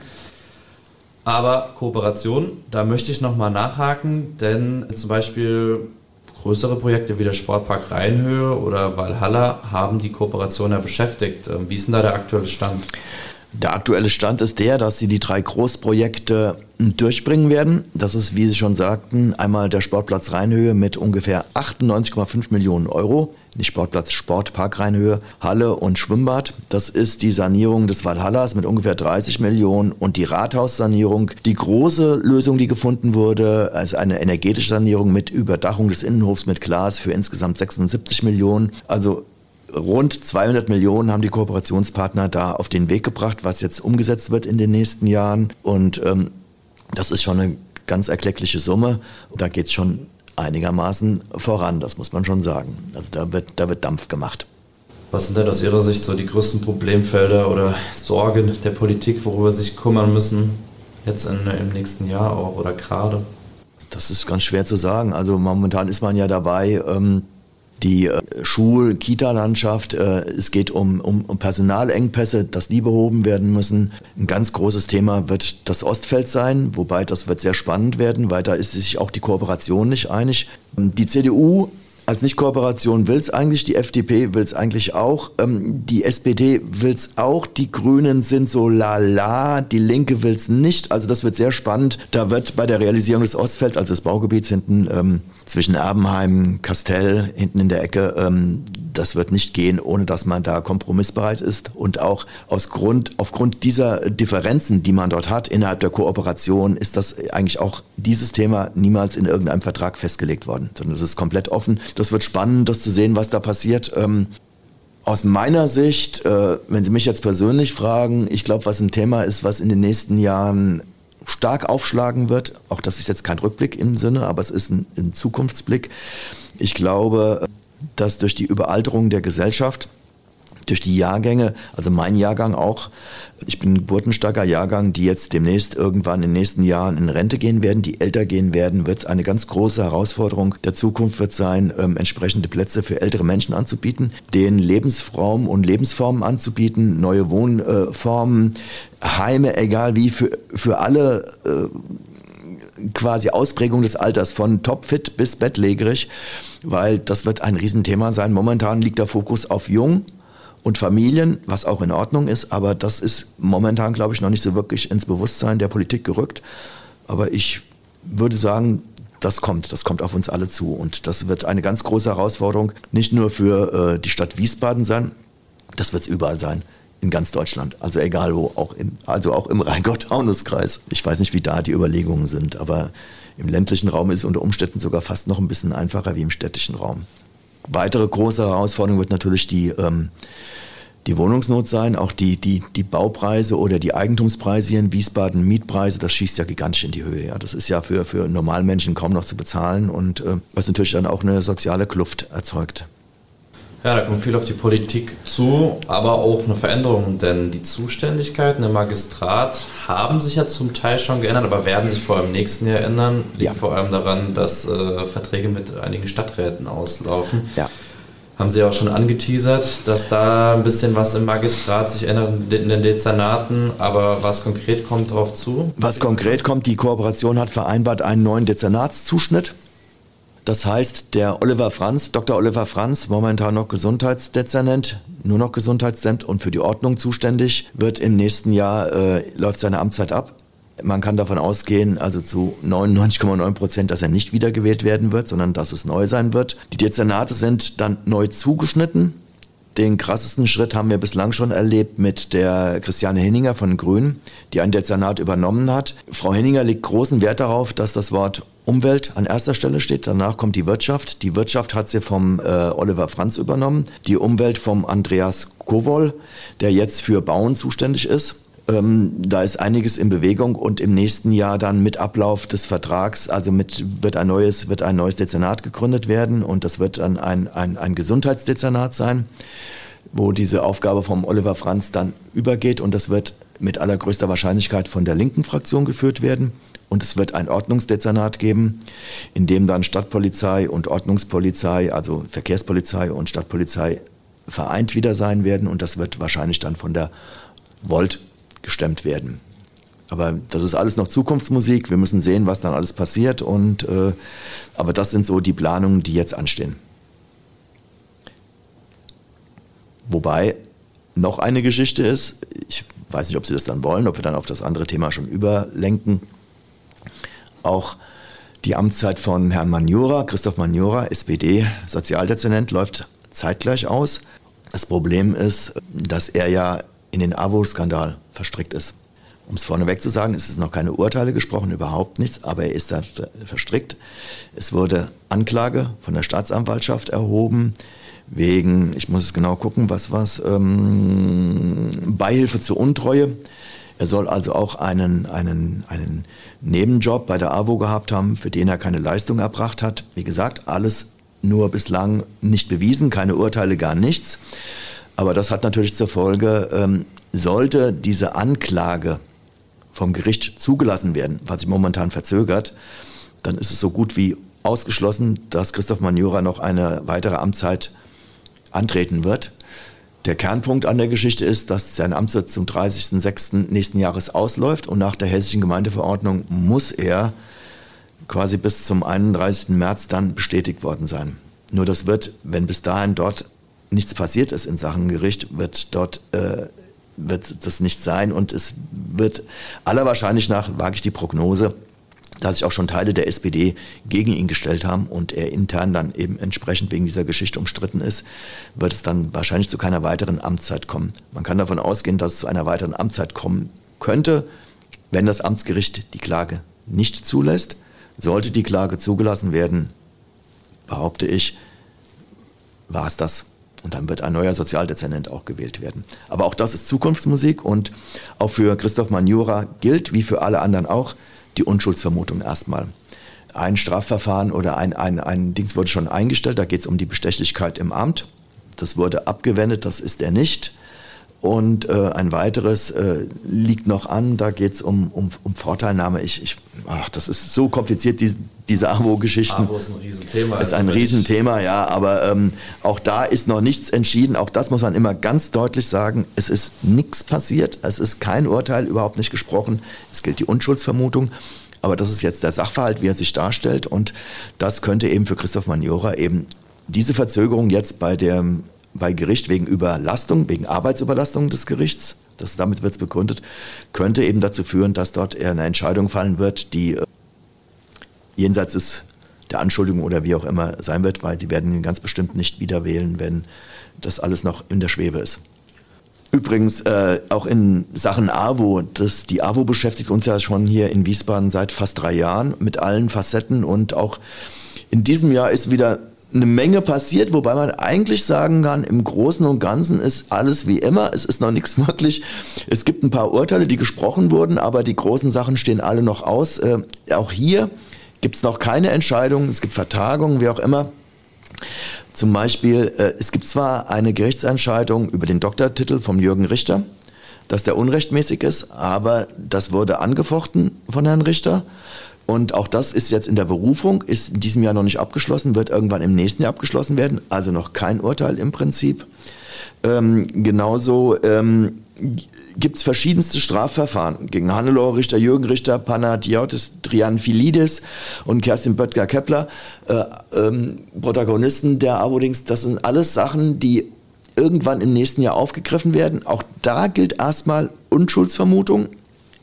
Aber Kooperation, da möchte ich nochmal nachhaken, denn zum Beispiel größere Projekte wie der Sportpark Rheinhöhe oder Valhalla haben die Kooperation ja beschäftigt. Ähm, wie ist denn da der aktuelle Stand? Der aktuelle Stand ist der, dass sie die drei Großprojekte durchbringen werden. Das ist, wie Sie schon sagten, einmal der Sportplatz Rheinhöhe mit ungefähr 98,5 Millionen Euro. Nicht Sportplatz, Sportpark Rheinhöhe, Halle und Schwimmbad. Das ist die Sanierung des Valhallas mit ungefähr 30 Millionen und die Rathaussanierung. Die große Lösung, die gefunden wurde, ist eine energetische Sanierung mit Überdachung des Innenhofs mit Glas für insgesamt 76 Millionen. Also rund 200 Millionen haben die Kooperationspartner da auf den Weg gebracht, was jetzt umgesetzt wird in den nächsten Jahren. Und ähm, das ist schon eine ganz erkleckliche Summe. Da geht es schon einigermaßen voran, das muss man schon sagen. Also da wird, da wird Dampf gemacht. Was sind denn aus Ihrer Sicht so die größten Problemfelder oder Sorgen der Politik, worüber Sie sich kümmern müssen, jetzt in, im nächsten Jahr auch oder gerade? Das ist ganz schwer zu sagen. Also momentan ist man ja dabei, ähm, die äh, Schul-, Kita-Landschaft. Äh, es geht um, um, Personalengpässe, dass die behoben werden müssen. Ein ganz großes Thema wird das Ostfeld sein, wobei das wird sehr spannend werden. Weiter ist sich auch die Kooperation nicht einig. Die CDU als Nicht-Kooperation will es eigentlich, die FDP will es eigentlich auch, ähm, die SPD will es auch, die Grünen sind so lala, die Linke will es nicht. Also das wird sehr spannend. Da wird bei der Realisierung des Ostfelds, also des Baugebiets hinten ähm, zwischen Erbenheim, Kastell, hinten in der Ecke, ähm, das wird nicht gehen, ohne dass man da kompromissbereit ist. Und auch aus Grund, aufgrund dieser Differenzen, die man dort hat innerhalb der Kooperation, ist das eigentlich auch dieses Thema niemals in irgendeinem Vertrag festgelegt worden, sondern es ist komplett offen. Das wird spannend, das zu sehen, was da passiert. Ähm, aus meiner Sicht, äh, wenn Sie mich jetzt persönlich fragen, ich glaube, was ein Thema ist, was in den nächsten Jahren stark aufschlagen wird. Auch das ist jetzt kein Rückblick im Sinne, aber es ist ein, ein Zukunftsblick. Ich glaube, dass durch die Überalterung der Gesellschaft, durch die Jahrgänge, also mein Jahrgang auch, ich bin ein geburtenstarker Jahrgang, die jetzt demnächst irgendwann in den nächsten Jahren in Rente gehen werden, die älter gehen werden, wird eine ganz große Herausforderung der Zukunft wird sein, ähm, entsprechende Plätze für ältere Menschen anzubieten, den Lebensraum und Lebensformen anzubieten, neue Wohnformen, Heime, egal wie, für, für alle äh, quasi Ausprägung des Alters, von topfit bis bettlägerig weil das wird ein Riesenthema sein. Momentan liegt der Fokus auf Jung und Familien, was auch in Ordnung ist, aber das ist momentan, glaube ich, noch nicht so wirklich ins Bewusstsein der Politik gerückt. Aber ich würde sagen, das kommt, das kommt auf uns alle zu und das wird eine ganz große Herausforderung, nicht nur für äh, die Stadt Wiesbaden sein, das wird es überall sein in ganz Deutschland. Also egal wo, auch im, also auch im Rheingau-Taunus-Kreis. Ich weiß nicht, wie da die Überlegungen sind, aber im ländlichen Raum ist es unter Umständen sogar fast noch ein bisschen einfacher wie im städtischen Raum. Weitere große Herausforderung wird natürlich die, ähm, die Wohnungsnot sein, auch die, die, die Baupreise oder die Eigentumspreise hier in Wiesbaden, Mietpreise, das schießt ja gigantisch in die Höhe. Ja. Das ist ja für, für Normalmenschen kaum noch zu bezahlen und äh, was natürlich dann auch eine soziale Kluft erzeugt. Ja, da kommt viel auf die Politik zu, aber auch eine Veränderung, denn die Zuständigkeiten im Magistrat haben sich ja zum Teil schon geändert, aber werden sich vor allem im nächsten Jahr ändern. Liegt ja. vor allem daran, dass äh, Verträge mit einigen Stadträten auslaufen. Ja. Haben Sie auch schon angeteasert, dass da ein bisschen was im Magistrat sich ändert in den Dezernaten, aber was konkret kommt darauf zu? Was konkret kommt, die Kooperation hat vereinbart einen neuen Dezernatszuschnitt das heißt, der Oliver Franz, Dr. Oliver Franz, momentan noch Gesundheitsdezernent, nur noch Gesundheitsdezernent und für die Ordnung zuständig, wird im nächsten Jahr, äh, läuft seine Amtszeit ab. Man kann davon ausgehen, also zu 99,9 Prozent, dass er nicht wiedergewählt werden wird, sondern dass es neu sein wird. Die Dezernate sind dann neu zugeschnitten. Den krassesten Schritt haben wir bislang schon erlebt mit der Christiane Henninger von Grün, die ein Dezernat übernommen hat. Frau Henninger legt großen Wert darauf, dass das Wort Umwelt an erster Stelle steht. Danach kommt die Wirtschaft. Die Wirtschaft hat sie vom äh, Oliver Franz übernommen. Die Umwelt vom Andreas Kowol, der jetzt für Bauen zuständig ist. Ähm, da ist einiges in Bewegung und im nächsten Jahr dann mit Ablauf des Vertrags, also mit, wird ein neues, wird ein neues Dezernat gegründet werden und das wird dann ein, ein, ein Gesundheitsdezernat sein, wo diese Aufgabe vom Oliver Franz dann übergeht und das wird mit allergrößter Wahrscheinlichkeit von der linken Fraktion geführt werden. Und es wird ein Ordnungsdezernat geben, in dem dann Stadtpolizei und Ordnungspolizei, also Verkehrspolizei und Stadtpolizei vereint wieder sein werden. Und das wird wahrscheinlich dann von der Volt gestemmt werden. Aber das ist alles noch Zukunftsmusik. Wir müssen sehen, was dann alles passiert. Und, äh, aber das sind so die Planungen, die jetzt anstehen. Wobei noch eine Geschichte ist, ich weiß nicht, ob Sie das dann wollen, ob wir dann auf das andere Thema schon überlenken. Auch die Amtszeit von Herrn Manjura, Christoph Manjura, SPD, Sozialdezernent, läuft zeitgleich aus. Das Problem ist, dass er ja in den AWO-Skandal verstrickt ist. Um es vorneweg zu sagen, es ist noch keine Urteile gesprochen, überhaupt nichts, aber er ist da verstrickt. Es wurde Anklage von der Staatsanwaltschaft erhoben wegen, ich muss es genau gucken, was was, ähm, Beihilfe zur Untreue. Er soll also auch einen, einen, einen Nebenjob bei der AWO gehabt haben, für den er keine Leistung erbracht hat. Wie gesagt, alles nur bislang nicht bewiesen, keine Urteile, gar nichts. Aber das hat natürlich zur Folge, ähm, sollte diese Anklage vom Gericht zugelassen werden, was sich momentan verzögert, dann ist es so gut wie ausgeschlossen, dass Christoph Manjura noch eine weitere Amtszeit antreten wird. Der Kernpunkt an der Geschichte ist, dass sein Amtssitz zum 30.06. nächsten Jahres ausläuft und nach der hessischen Gemeindeverordnung muss er quasi bis zum 31. März dann bestätigt worden sein. Nur das wird, wenn bis dahin dort nichts passiert ist in Sachen Gericht, wird dort äh, wird das nicht sein und es wird aller Wahrscheinlich nach, wage ich die Prognose, dass sich auch schon Teile der SPD gegen ihn gestellt haben und er intern dann eben entsprechend wegen dieser Geschichte umstritten ist, wird es dann wahrscheinlich zu keiner weiteren Amtszeit kommen. Man kann davon ausgehen, dass es zu einer weiteren Amtszeit kommen könnte, wenn das Amtsgericht die Klage nicht zulässt. Sollte die Klage zugelassen werden, behaupte ich, war es das. Und dann wird ein neuer Sozialdezernent auch gewählt werden. Aber auch das ist Zukunftsmusik und auch für Christoph Manjura gilt, wie für alle anderen auch, die Unschuldsvermutung erstmal. Ein Strafverfahren oder ein, ein, ein Dings wurde schon eingestellt, da geht es um die Bestechlichkeit im Amt. Das wurde abgewendet, das ist er nicht. Und äh, ein weiteres äh, liegt noch an, da geht es um, um, um Vorteilnahme. Ich, ich, ach, das ist so kompliziert, die, diese AWO-Geschichten. AWO ist ein Riesenthema. Ist ein also Riesenthema, ja, aber ähm, auch da ist noch nichts entschieden. Auch das muss man immer ganz deutlich sagen. Es ist nichts passiert, es ist kein Urteil, überhaupt nicht gesprochen. Es gilt die Unschuldsvermutung. Aber das ist jetzt der Sachverhalt, wie er sich darstellt. Und das könnte eben für Christoph Maniora eben diese Verzögerung jetzt bei dem bei Gericht wegen Überlastung, wegen Arbeitsüberlastung des Gerichts, das, damit wird es begründet, könnte eben dazu führen, dass dort eher eine Entscheidung fallen wird, die äh, jenseits des, der Anschuldigung oder wie auch immer sein wird, weil die werden ihn ganz bestimmt nicht wieder wählen, wenn das alles noch in der Schwebe ist. Übrigens, äh, auch in Sachen AWO, das, die AWO beschäftigt uns ja schon hier in Wiesbaden seit fast drei Jahren mit allen Facetten und auch in diesem Jahr ist wieder eine Menge passiert, wobei man eigentlich sagen kann, im Großen und Ganzen ist alles wie immer. Es ist noch nichts wirklich. Es gibt ein paar Urteile, die gesprochen wurden, aber die großen Sachen stehen alle noch aus. Äh, auch hier gibt es noch keine Entscheidung. Es gibt Vertagungen, wie auch immer. Zum Beispiel, äh, es gibt zwar eine Gerichtsentscheidung über den Doktortitel vom Jürgen Richter, dass der unrechtmäßig ist, aber das wurde angefochten von Herrn Richter. Und auch das ist jetzt in der Berufung, ist in diesem Jahr noch nicht abgeschlossen, wird irgendwann im nächsten Jahr abgeschlossen werden, also noch kein Urteil im Prinzip. Ähm, genauso ähm, gibt es verschiedenste Strafverfahren gegen Hannelore Richter, Jürgen Richter, Panagiotis Trianfilidis und Kerstin Böttger-Kepler, äh, ähm, Protagonisten der Abodings. Das sind alles Sachen, die irgendwann im nächsten Jahr aufgegriffen werden. Auch da gilt erstmal Unschuldsvermutung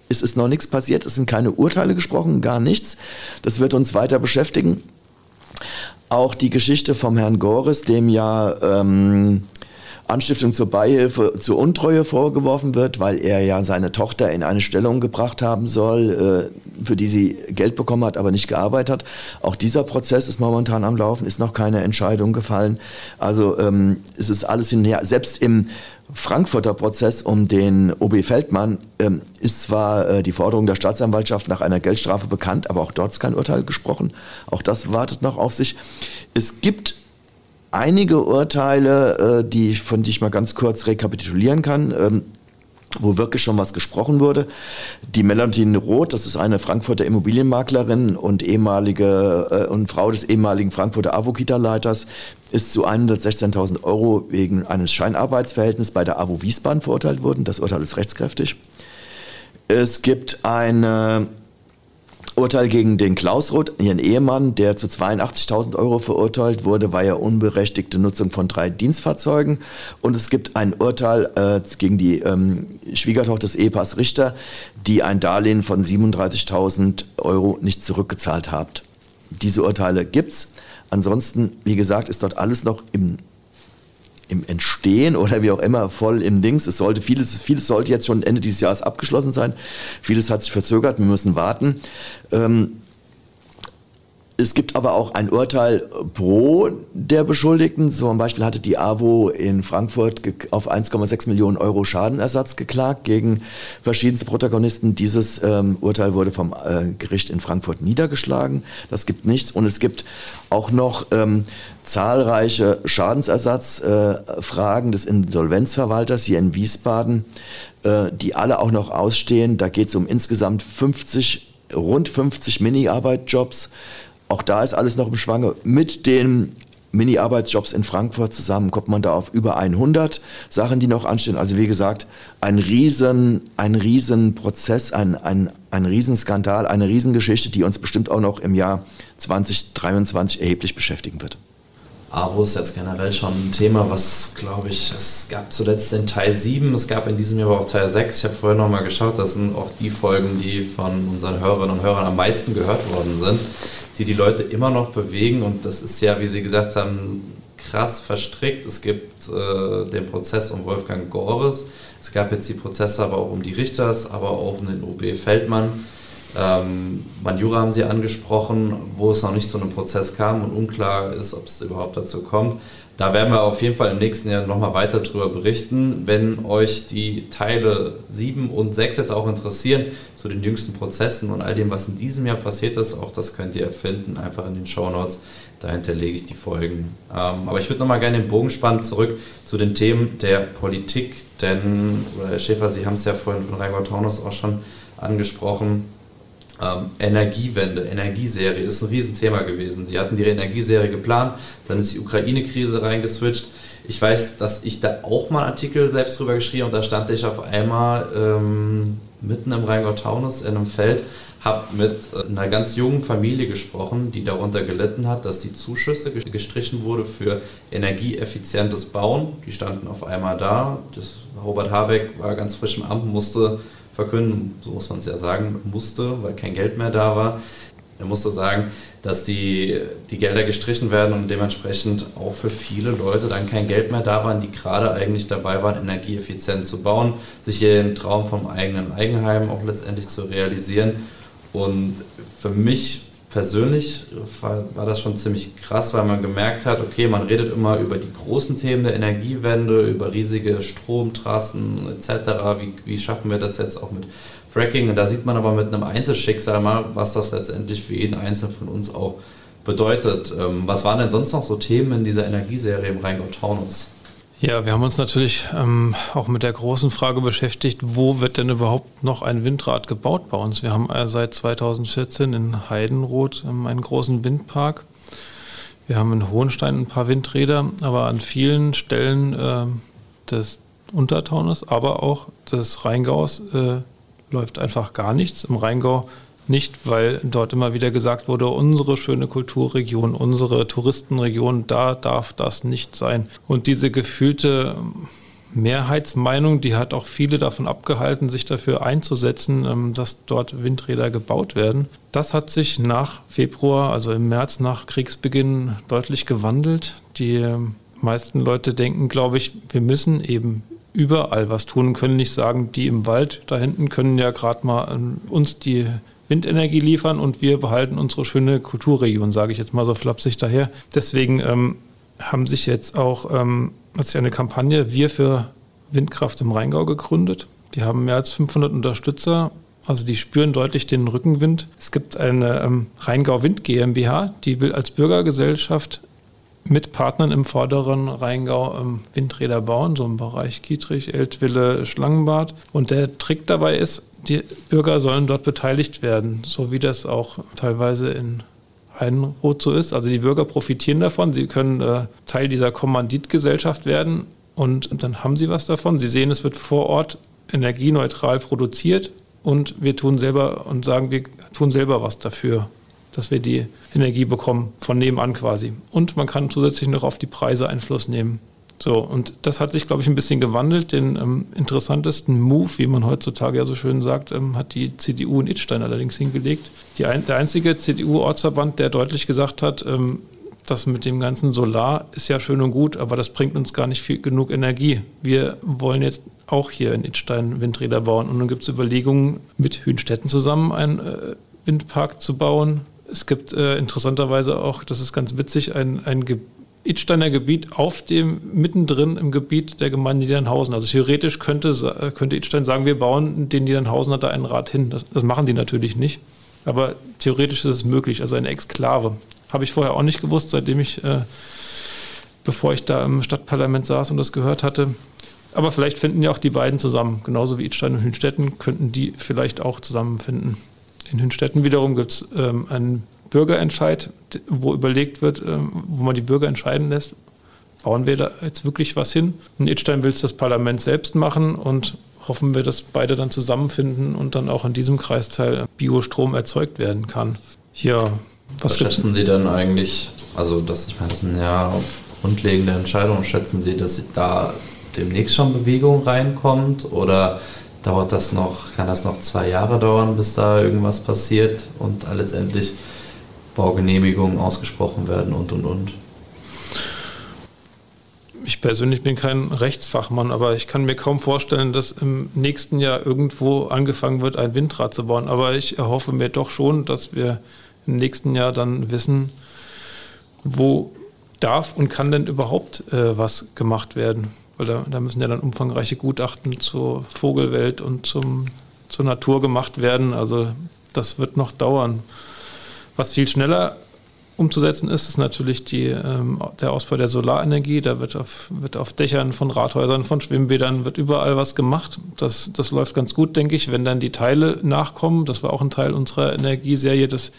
es ist noch nichts passiert, es sind keine Urteile gesprochen, gar nichts. Das wird uns weiter beschäftigen. Auch die Geschichte vom Herrn Gores, dem ja ähm, Anstiftung zur Beihilfe zur Untreue vorgeworfen wird, weil er ja seine Tochter in eine Stellung gebracht haben soll, äh, für die sie Geld bekommen hat, aber nicht gearbeitet hat. Auch dieser Prozess ist momentan am Laufen, ist noch keine Entscheidung gefallen. Also ähm, es ist alles hinher. Selbst im Frankfurter Prozess um den OB Feldmann ähm, ist zwar äh, die Forderung der Staatsanwaltschaft nach einer Geldstrafe bekannt, aber auch dort ist kein Urteil gesprochen. Auch das wartet noch auf sich. Es gibt einige Urteile, äh, die, von die ich mal ganz kurz rekapitulieren kann. Ähm, wo wirklich schon was gesprochen wurde. Die Melanie Roth, das ist eine Frankfurter Immobilienmaklerin und ehemalige äh, und Frau des ehemaligen Frankfurter Avokita-Leiters, ist zu 116.000 Euro wegen eines Scheinarbeitsverhältnisses bei der AWO Wiesbaden verurteilt worden. Das Urteil ist rechtskräftig. Es gibt eine Urteil gegen den Klaus Roth, ihren Ehemann, der zu 82.000 Euro verurteilt wurde, war ja unberechtigte Nutzung von drei Dienstfahrzeugen. Und es gibt ein Urteil äh, gegen die ähm, Schwiegertochter des Ehepaars Richter, die ein Darlehen von 37.000 Euro nicht zurückgezahlt hat. Diese Urteile gibt's. Ansonsten, wie gesagt, ist dort alles noch im im Entstehen oder wie auch immer voll im Dings. Es sollte vieles, vieles sollte jetzt schon Ende dieses Jahres abgeschlossen sein. Vieles hat sich verzögert. Wir müssen warten. Ähm, es gibt aber auch ein Urteil pro der Beschuldigten. Zum Beispiel hatte die AWO in Frankfurt auf 1,6 Millionen Euro Schadenersatz geklagt gegen verschiedenste Protagonisten. Dieses ähm, Urteil wurde vom äh, Gericht in Frankfurt niedergeschlagen. Das gibt nichts. Und es gibt auch noch ähm, zahlreiche Schadensersatzfragen äh, des Insolvenzverwalters hier in Wiesbaden, äh, die alle auch noch ausstehen. Da geht es um insgesamt 50, rund 50 Mini-Arbeitjobs auch da ist alles noch im Schwange. Mit den Mini-Arbeitsjobs in Frankfurt zusammen kommt man da auf über 100 Sachen, die noch anstehen. Also wie gesagt, ein riesen, ein riesen Prozess, ein, ein, ein Riesenskandal, eine Riesengeschichte, die uns bestimmt auch noch im Jahr 2023 erheblich beschäftigen wird. AWO ist jetzt generell schon ein Thema, was, glaube ich, es gab zuletzt in Teil 7, es gab in diesem Jahr aber auch Teil 6. Ich habe vorher nochmal geschaut, das sind auch die Folgen, die von unseren Hörerinnen und Hörern am meisten gehört worden sind die die Leute immer noch bewegen. Und das ist ja, wie Sie gesagt haben, krass verstrickt. Es gibt äh, den Prozess um Wolfgang Gores. Es gab jetzt die Prozesse aber auch um die Richters, aber auch um den OB Feldmann. Ähm, Manjura haben Sie angesprochen, wo es noch nicht zu einem Prozess kam und unklar ist, ob es überhaupt dazu kommt. Da werden wir auf jeden Fall im nächsten Jahr nochmal weiter darüber berichten. Wenn euch die Teile 7 und 6 jetzt auch interessieren, zu den jüngsten Prozessen und all dem, was in diesem Jahr passiert ist, auch das könnt ihr erfinden, einfach in den Show Notes. Dahinter lege ich die Folgen. Ähm, aber ich würde nochmal gerne den Bogen spannen zurück zu den Themen der Politik, denn, Herr Schäfer, Sie haben es ja vorhin von Rheingau Taunus auch schon angesprochen, ähm, Energiewende, Energieserie ist ein Riesenthema gewesen. Sie hatten ihre Energieserie geplant, dann ist die Ukraine-Krise reingeswitcht. Ich weiß, dass ich da auch mal einen Artikel selbst drüber geschrieben und da stand ich auf einmal ähm, mitten im Rheingau-Taunus in einem Feld, habe mit einer ganz jungen Familie gesprochen, die darunter gelitten hat, dass die Zuschüsse gestrichen wurde für energieeffizientes Bauen. Die standen auf einmal da. Das, Robert Habeck war ganz frisch im Amt, musste verkünden, so muss man es ja sagen, musste, weil kein Geld mehr da war. Er musste sagen, dass die, die Gelder gestrichen werden und dementsprechend auch für viele Leute dann kein Geld mehr da war, die gerade eigentlich dabei waren, energieeffizient zu bauen, sich ihren Traum vom eigenen Eigenheim auch letztendlich zu realisieren. Und für mich persönlich war, war, das schon ziemlich krass, weil man gemerkt hat, okay, man redet immer über die großen Themen der Energiewende, über riesige Stromtrassen etc. Wie, wie schaffen wir das jetzt auch mit Fracking? Und da sieht man aber mit einem Einzelschicksal mal, was das letztendlich für jeden Einzelnen von uns auch bedeutet. Ähm, was waren denn sonst noch so Themen in dieser Energieserie im Rheingau-Taunus? Ja, wir haben uns natürlich ähm, auch mit der großen Frage beschäftigt, wo wird denn überhaupt noch ein Windrad gebaut bei uns? Wir haben äh, seit 2014 in Heidenroth ähm, einen großen Windpark. Wir haben in Hohenstein ein paar Windräder, aber an vielen Stellen äh, des Untertaunes, aber auch des Rheingaus äh, läuft einfach gar nichts. Im Rheingau nicht, weil dort immer wieder gesagt wurde, unsere schöne Kulturregion, unsere Touristenregion, da darf das nicht sein. Und diese gefühlte Mehrheitsmeinung, die hat auch viele davon abgehalten, sich dafür einzusetzen, ähm, dass dort Windräder gebaut werden. Das hat sich nach Februar, also im März nach Kriegsbeginn, deutlich gewandelt. Die ähm, meisten Leute denken, glaube ich, wir müssen eben überall was tun, können nicht sagen, die im Wald da hinten können ja gerade mal ähm, uns die Windenergie liefern und wir behalten unsere schöne Kulturregion, sage ich jetzt mal so flapsig daher. Deswegen ähm, haben sich jetzt auch, ähm, hat sich eine Kampagne Wir für Windkraft im Rheingau gegründet. Die haben mehr als 500 Unterstützer. Also die spüren deutlich den Rückenwind. Es gibt eine ähm, Rheingau Wind GmbH, die will als Bürgergesellschaft mit Partnern im vorderen Rheingau ähm, Windräder bauen, so im Bereich Kietrich, Eltville, Schlangenbad. Und der Trick dabei ist, die Bürger sollen dort beteiligt werden, so wie das auch teilweise in Heidenroth so ist. Also die Bürger profitieren davon, sie können äh, Teil dieser Kommanditgesellschaft werden und dann haben sie was davon. Sie sehen, es wird vor Ort energieneutral produziert und wir tun selber und sagen, wir tun selber was dafür, dass wir die Energie bekommen, von nebenan quasi. Und man kann zusätzlich noch auf die Preise Einfluss nehmen. So, und das hat sich, glaube ich, ein bisschen gewandelt. Den ähm, interessantesten Move, wie man heutzutage ja so schön sagt, ähm, hat die CDU in Idstein allerdings hingelegt. Ein, der einzige CDU-Ortsverband, der deutlich gesagt hat, ähm, das mit dem ganzen Solar ist ja schön und gut, aber das bringt uns gar nicht viel genug Energie. Wir wollen jetzt auch hier in Idstein Windräder bauen. Und dann gibt es Überlegungen, mit Hünstetten zusammen einen äh, Windpark zu bauen. Es gibt äh, interessanterweise auch, das ist ganz witzig, ein, ein Idsteiner Gebiet auf dem, mittendrin im Gebiet der Gemeinde Niedernhausen. Also theoretisch könnte, könnte Idstein sagen, wir bauen den Niedernhausener da ein Rad hin. Das, das machen die natürlich nicht. Aber theoretisch ist es möglich, also eine Exklave. Habe ich vorher auch nicht gewusst, seitdem ich, äh, bevor ich da im Stadtparlament saß und das gehört hatte. Aber vielleicht finden ja auch die beiden zusammen. Genauso wie Idstein und Hünstetten könnten die vielleicht auch zusammenfinden. In Hünstetten wiederum gibt es ähm, einen Bürgerentscheid, wo überlegt wird, ähm, wo man die Bürger entscheiden lässt, bauen wir da jetzt wirklich was hin? In Idstein will es das Parlament selbst machen und hoffen wir, dass beide dann zusammenfinden und dann auch in diesem Kreisteil Biostrom erzeugt werden kann. Ja, was, was schätzen Sie dann eigentlich, also das, ich meine, das sind ja grundlegende Entscheidungen, schätzen Sie, dass da demnächst schon Bewegung reinkommt oder dauert das noch, kann das noch zwei Jahre dauern, bis da irgendwas passiert und letztendlich Baugenehmigungen ausgesprochen werden und und und? Ich persönlich bin kein Rechtsfachmann, aber ich kann mir kaum vorstellen, dass im nächsten Jahr irgendwo angefangen wird, ein Windrad zu bauen. Aber ich erhoffe mir doch schon, dass wir im nächsten Jahr dann wissen, wo darf und kann denn überhaupt äh, was gemacht werden. Weil da, da, müssen ja dann umfangreiche Gutachten zur Vogelwelt und zum, zur Natur gemacht werden. Also das wird noch dauern. Was viel schneller umzusetzen ist, ist natürlich die, ähm, der Ausbau der Solarenergie. Da wird auf, wird auf Dächern von Rathäusern, von Schwimmbädern, wird überall was gemacht. Das, das läuft ganz gut, denke ich, wenn dann die Teile nachkommen. Das war auch ein Teil unserer Energieserie, dass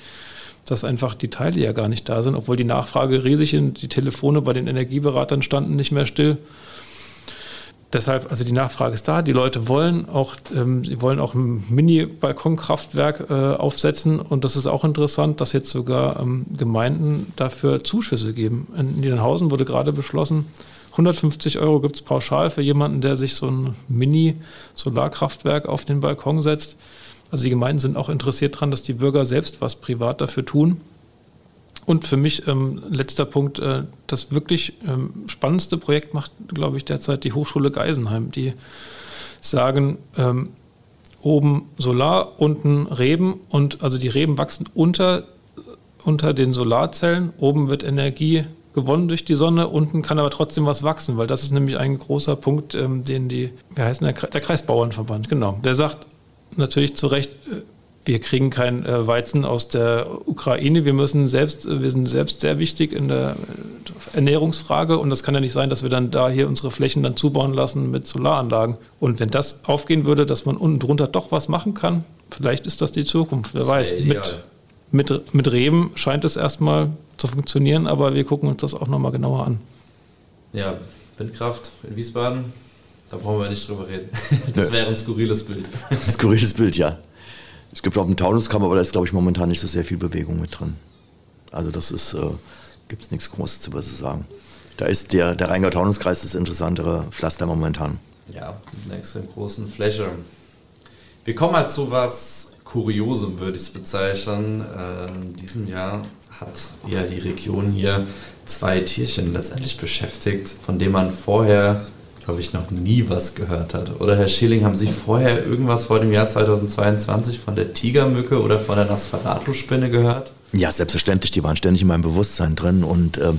dass einfach die Teile ja gar nicht da sind, obwohl die Nachfrage riesig ist. Die Telefone bei den Energieberatern standen nicht mehr still. Deshalb, also die Nachfrage ist da. Die Leute wollen auch, ähm, sie wollen auch ein Mini-Balkonkraftwerk äh, aufsetzen. Und das ist auch interessant, dass jetzt sogar ähm, Gemeinden dafür Zuschüsse geben. In Niedernhausen wurde gerade beschlossen, 150 Euro gibt es pauschal für jemanden, der sich so ein Mini-Solarkraftwerk auf den Balkon setzt. Also die Gemeinden sind auch interessiert daran, dass die Bürger selbst was privat dafür tun. Und für mich, ähm, letzter Punkt, äh, das wirklich ähm, spannendste Projekt macht, glaube ich, derzeit die Hochschule Geisenheim. Die sagen, ähm, oben Solar, unten Reben und also die Reben wachsen unter, unter den Solarzellen. Oben wird Energie gewonnen durch die Sonne, unten kann aber trotzdem was wachsen, weil das ist nämlich ein großer Punkt, ähm, den die, wie heißt der, der Kreisbauernverband, genau, der sagt, natürlich zu Recht, äh, wir kriegen kein äh, Weizen aus der Ukraine. Wir müssen selbst, äh, wir sind selbst sehr wichtig in der Ernährungsfrage und das kann ja nicht sein, dass wir dann da hier unsere Flächen dann zubauen lassen mit Solaranlagen. Und wenn das aufgehen würde, dass man unten drunter doch was machen kann, vielleicht ist das die Zukunft. Wer weiß. Mit, mit, mit Reben scheint es erstmal zu funktionieren, aber wir gucken uns das auch nochmal genauer an. Ja, Windkraft in Wiesbaden, da brauchen wir nicht drüber reden. Das wäre ein skurriles Bild. Ein skurriles Bild, ja. Es gibt auch einen Taunuskammer, aber da ist, glaube ich, momentan nicht so sehr viel Bewegung mit drin. Also das ist, äh, gibt es nichts Großes zu sagen. Da ist der, der Rheingau-Taunus-Kreis das interessantere Pflaster momentan. Ja, mit einer extrem großen Fläche. Wir kommen mal zu was Kuriosem, würde ich es bezeichnen. Äh, in diesem Jahr hat ja die Region hier zwei Tierchen letztendlich beschäftigt, von denen man vorher glaube ich, noch nie was gehört hat. Oder Herr Schilling, haben Sie vorher irgendwas vor dem Jahr 2022 von der Tigermücke oder von der Nosferatu-Spinne gehört? Ja, selbstverständlich, die waren ständig in meinem Bewusstsein drin und äh,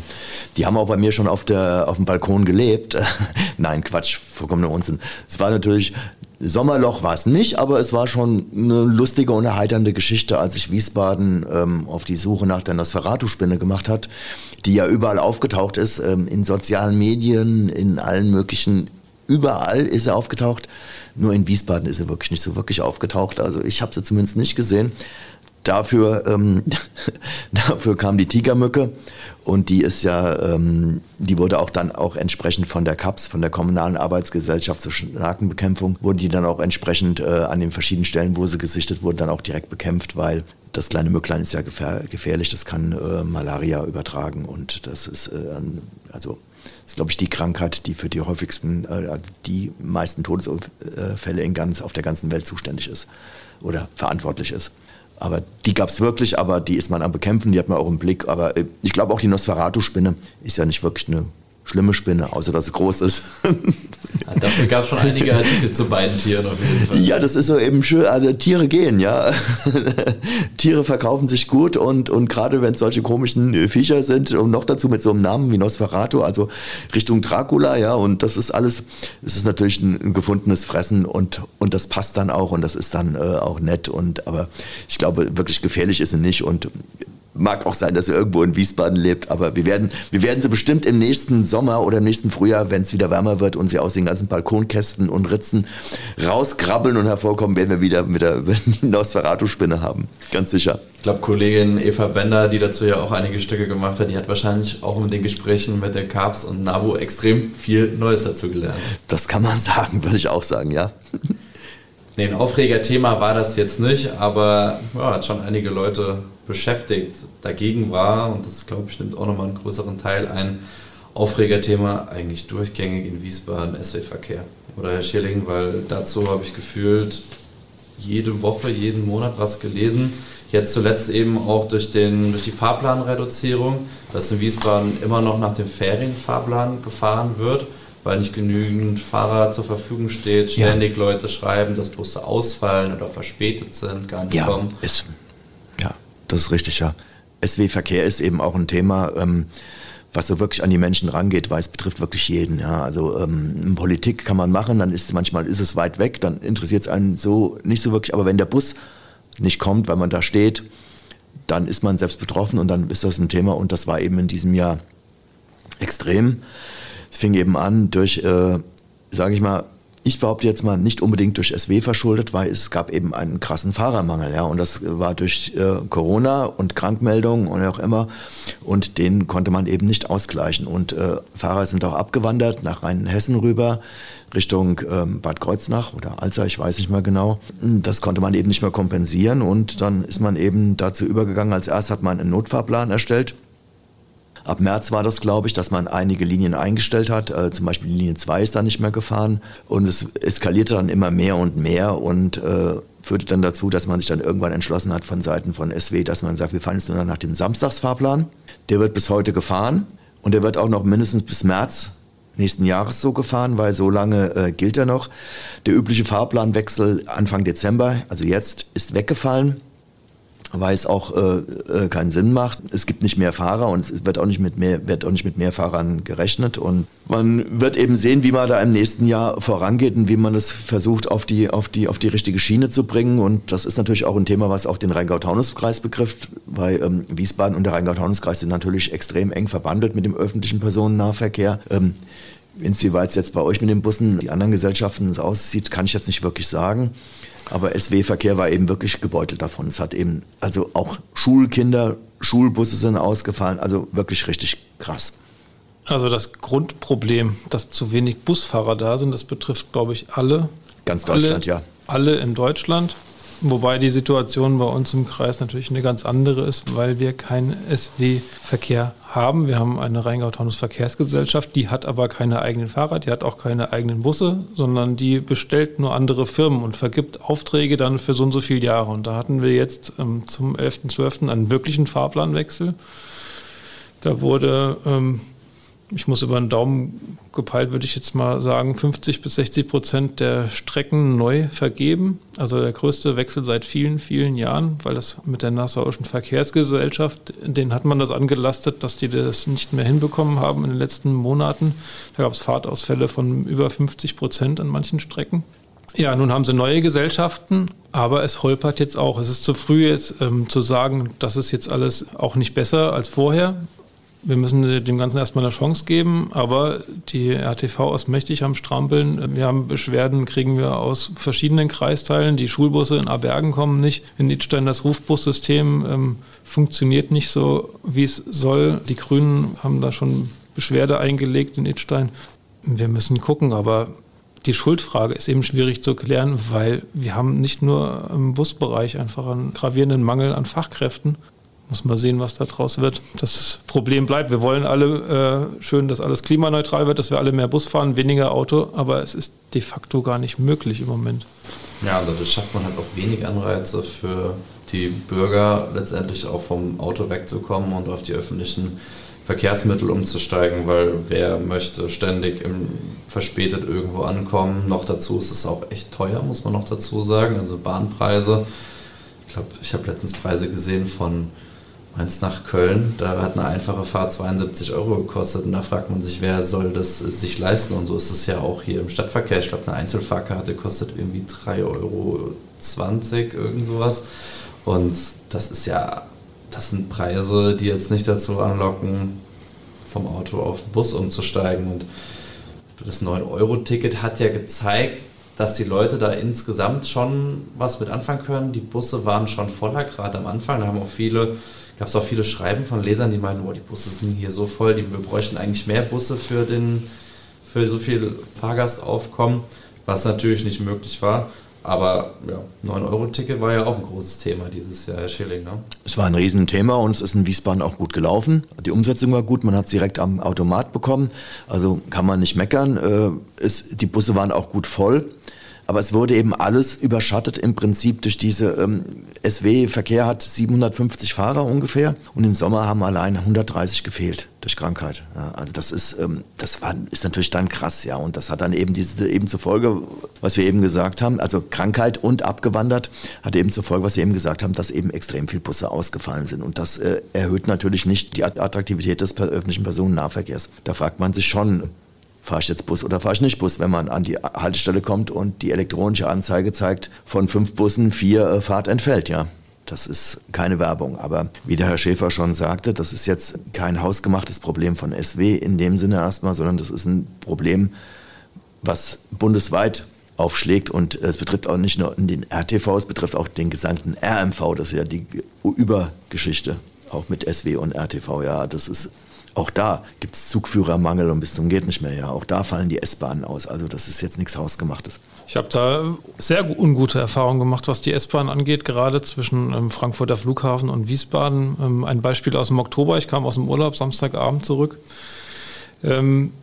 die haben auch bei mir schon auf, der, auf dem Balkon gelebt. Nein, Quatsch, vollkommener Unsinn. Es war natürlich, Sommerloch war es nicht, aber es war schon eine lustige und erheiternde Geschichte, als ich Wiesbaden ähm, auf die Suche nach der Nosferatu-Spinne gemacht hat die ja überall aufgetaucht ist, ähm, in sozialen Medien, in allen möglichen, überall ist er aufgetaucht. Nur in Wiesbaden ist er wirklich nicht so wirklich aufgetaucht. Also ich habe sie zumindest nicht gesehen. dafür, ähm, dafür kam die Tigermücke und die ist ja, ähm, die wurde auch dann auch entsprechend von der CAPS, von der Kommunalen Arbeitsgesellschaft zur Schnakenbekämpfung, wurden die dann auch entsprechend äh, an den verschiedenen Stellen, wo sie gesichtet wurden, dann auch direkt bekämpft, weil das kleine Mücklein ist ja gefähr gefährlich, das kann äh, Malaria übertragen und das ist äh, also ist, glaube ich, die Krankheit, die für die häufigsten, äh, die meisten Todesfälle in ganz, auf der ganzen Welt zuständig ist oder verantwortlich ist. Aber die gab es wirklich, aber die ist man am Bekämpfen, die hat man auch im Blick. Aber äh, ich glaube auch die Nosferatu-Spinne ist ja nicht wirklich eine schlimme Spinne, außer dass sie groß ist. Ja, dafür gab es schon einige Artikel zu beiden Tieren auf jeden Fall. Ja, das ist so eben schön. Also Tiere gehen, ja. Tiere verkaufen sich gut und, und gerade wenn es solche komischen Viecher sind und noch dazu mit so einem Namen wie Nosferatu, also Richtung Dracula, ja, und das ist alles, es ist natürlich ein, ein, gefundenes Fressen und, und das passt dann auch und das ist dann äh, auch nett und aber ich glaube, wirklich gefährlich ist sie nicht und Mag auch sein, dass sie irgendwo in Wiesbaden lebt, aber wir werden, wir werden sie bestimmt im nächsten Sommer oder im nächsten Frühjahr, wenn es wieder wärmer wird und sie aus den ganzen Balkonkästen und Ritzen rauskrabbeln und hervorkommen, werden wir wieder mit der Nosferatu-Spinne haben. Ganz sicher. Ich glaube, Kollegin Eva Bender, die dazu ja auch einige Stücke gemacht hat, die hat wahrscheinlich auch in den Gesprächen mit der Carps und NABU extrem viel Neues dazu gelernt. Das kann man sagen, würde ich auch sagen, ja. Nee, ein Aufregerthema war das jetzt nicht, aber ja, hat schon einige Leute beschäftigt. Dagegen war, und das glaube ich nimmt auch nochmal einen größeren Teil ein, Aufregerthema eigentlich durchgängig in Wiesbaden SW-Verkehr. Oder Herr Schilling, weil dazu habe ich gefühlt jede Woche, jeden Monat was gelesen. Jetzt zuletzt eben auch durch, den, durch die Fahrplanreduzierung, dass in Wiesbaden immer noch nach dem Ferienfahrplan gefahren wird, weil nicht genügend Fahrer zur Verfügung steht. Ständig ja. Leute schreiben, dass Busse ausfallen oder verspätet sind, gar nicht ja, kommen. Ist das ist richtig, ja. SW-Verkehr ist eben auch ein Thema, ähm, was so wirklich an die Menschen rangeht, weil es betrifft wirklich jeden. Ja. Also ähm, Politik kann man machen, dann ist manchmal ist es weit weg, dann interessiert es einen so nicht so wirklich. Aber wenn der Bus nicht kommt, weil man da steht, dann ist man selbst betroffen und dann ist das ein Thema. Und das war eben in diesem Jahr extrem. Es fing eben an durch, äh, sage ich mal, ich behaupte jetzt mal nicht unbedingt durch SW verschuldet, weil es gab eben einen krassen Fahrermangel, ja, und das war durch äh, Corona und Krankmeldungen und auch immer, und den konnte man eben nicht ausgleichen. Und äh, Fahrer sind auch abgewandert nach Rheinhessen rüber, Richtung ähm, Bad Kreuznach oder Alzer, ich weiß nicht mehr genau. Das konnte man eben nicht mehr kompensieren und dann ist man eben dazu übergegangen. Als erst hat man einen Notfahrplan erstellt Ab März war das, glaube ich, dass man einige Linien eingestellt hat. Äh, zum Beispiel Linie 2 ist da nicht mehr gefahren. Und es eskalierte dann immer mehr und mehr und äh, führte dann dazu, dass man sich dann irgendwann entschlossen hat von Seiten von SW, dass man sagt, wir fahren jetzt nur noch nach dem Samstagsfahrplan. Der wird bis heute gefahren und der wird auch noch mindestens bis März nächsten Jahres so gefahren, weil so lange äh, gilt er noch. Der übliche Fahrplanwechsel Anfang Dezember, also jetzt, ist weggefallen weil es auch äh, äh, keinen Sinn macht. Es gibt nicht mehr Fahrer und es wird auch nicht mit mehr, wird auch nicht mit mehr Fahrern gerechnet. Und man wird eben sehen, wie man da im nächsten Jahr vorangeht und wie man es versucht, auf die, auf die, auf die richtige Schiene zu bringen. Und das ist natürlich auch ein Thema, was auch den Rheingau-Taunus-Kreis betrifft, weil ähm, Wiesbaden und der Rheingau-Taunus-Kreis sind natürlich extrem eng verbandelt mit dem öffentlichen Personennahverkehr. Ähm, Inwieweit es jetzt bei euch mit den Bussen, die anderen Gesellschaften aussieht, kann ich jetzt nicht wirklich sagen. Aber SW-Verkehr war eben wirklich gebeutelt davon. Es hat eben, also auch Schulkinder, Schulbusse sind ausgefallen, also wirklich richtig krass. Also das Grundproblem, dass zu wenig Busfahrer da sind, das betrifft, glaube ich, alle. Ganz Deutschland, alle, ja. Alle in Deutschland. Wobei die Situation bei uns im Kreis natürlich eine ganz andere ist, weil wir keinen SW-Verkehr haben. Wir haben eine Rheingau-Taunus-Verkehrsgesellschaft, die hat aber keine eigenen Fahrer, die hat auch keine eigenen Busse, sondern die bestellt nur andere Firmen und vergibt Aufträge dann für so und so viele Jahre. Und da hatten wir jetzt ähm, zum 11.12. einen wirklichen Fahrplanwechsel. Da wurde ähm, ich muss über den Daumen gepeilt, würde ich jetzt mal sagen, 50 bis 60 Prozent der Strecken neu vergeben. Also der größte Wechsel seit vielen, vielen Jahren, weil das mit der Nassauischen Verkehrsgesellschaft, den hat man das angelastet, dass die das nicht mehr hinbekommen haben in den letzten Monaten. Da gab es Fahrtausfälle von über 50 Prozent an manchen Strecken. Ja, nun haben sie neue Gesellschaften, aber es holpert jetzt auch. Es ist zu früh jetzt ähm, zu sagen, das ist jetzt alles auch nicht besser als vorher Wir müssen dem Ganzen erstmal eine Chance geben, aber die RTV ist mächtig am Strampeln. Wir haben Beschwerden, kriegen wir aus verschiedenen Kreisteilen. Die Schulbusse in Abergen kommen nicht. In Idstein das Rufbussystem ähm, funktioniert nicht so, wie es soll. Die Grünen haben da schon Beschwerde eingelegt in Idstein. Wir müssen gucken, aber die Schuldfrage ist eben schwierig zu klären, weil wir haben nicht nur im Busbereich einfach einen gravierenden Mangel an Fachkräften, muss mal sehen, was daraus wird. Das Problem bleibt. Wir wollen alle äh, schön, dass alles klimaneutral wird, dass wir alle mehr Bus fahren, weniger Auto, aber es ist de facto gar nicht möglich im Moment. Ja, also das schafft man halt auch wenig Anreize für die Bürger, letztendlich auch vom Auto wegzukommen und auf die öffentlichen Verkehrsmittel umzusteigen, weil wer möchte ständig im, verspätet irgendwo ankommen. Noch dazu ist es auch echt teuer, muss man noch dazu sagen. Also Bahnpreise. Ich glaube, ich habe letztens Preise gesehen von Mainz nach Köln, da hat eine einfache Fahrt 72 Euro gekostet und da fragt man sich, wer soll das sich leisten und so ist es ja auch hier im Stadtverkehr. Ich glaube, eine Einzelfahrkarte kostet irgendwie 3,20 Euro, irgend sowas und das ist ja, das sind Preise, die jetzt nicht dazu anlocken, vom Auto auf den Bus umzusteigen und das 9-Euro-Ticket hat ja gezeigt, dass die Leute da insgesamt schon was mit anfangen können. Die Busse waren schon voller, gerade am Anfang. Da haben auch viele gab es auch viele Schreiben von Lesern, die meinen, oh, die Busse sind hier so voll, die, wir bräuchten eigentlich mehr Busse für, den, für so viel Fahrgastaufkommen, was natürlich nicht möglich war. Aber ja, 9-Euro-Ticket war ja auch ein großes Thema dieses Jahr, Herr Schilling. Ne? Es war ein Riesenthema und es ist in Wiesbaden auch gut gelaufen. Die Umsetzung war gut, man hat es direkt am Automat bekommen. Also kann man nicht meckern. Äh, es, die Busse waren auch gut voll. Aber es wurde eben alles überschattet im Prinzip durch diese ähm, SW-Verkehr hat 750 Fahrer ungefähr und im Sommer haben allein 130 gefehlt durch Krankheit. Ja, also das ist, ähm, das war, ist natürlich dann krass, ja. Und das hat dann eben diese eben zur Folge, was wir eben gesagt haben, also Krankheit und abgewandert, hat eben zur Folge, was wir eben gesagt haben, dass eben extrem viele Busse ausgefallen sind. Und das äh, erhöht natürlich nicht die Attraktivität des öffentlichen Personennahverkehrs. Da fragt man sich schon, fahre ich jetzt Bus oder fahre ich nicht Bus, wenn man an die Haltestelle kommt und die elektronische Anzeige zeigt, von fünf Bussen vier äh, Fahrt entfällt, ja. Das ist keine Werbung. Aber wie der Herr Schäfer schon sagte, das ist jetzt kein hausgemachtes Problem von SW in dem Sinne erstmal, sondern das ist ein Problem, was bundesweit aufschlägt und es betrifft auch nicht nur den RTV, es betrifft auch den gesamten RMV, das ist ja die Übergeschichte, auch mit SW und RTV. Ja, das ist auch da gibt es Zugführermangel und bis zum geht nicht mehr. Ja, auch da fallen die S-Bahnen aus. Also das ist jetzt nichts Hausgemachtes. Ich habe da sehr ungute Erfahrungen gemacht, was die S-Bahn angeht, gerade zwischen ähm, Frankfurter Flughafen und Wiesbaden. Ähm, ein Beispiel aus dem Oktober. Ich kam aus dem Urlaub Samstagabend zurück. Ähm,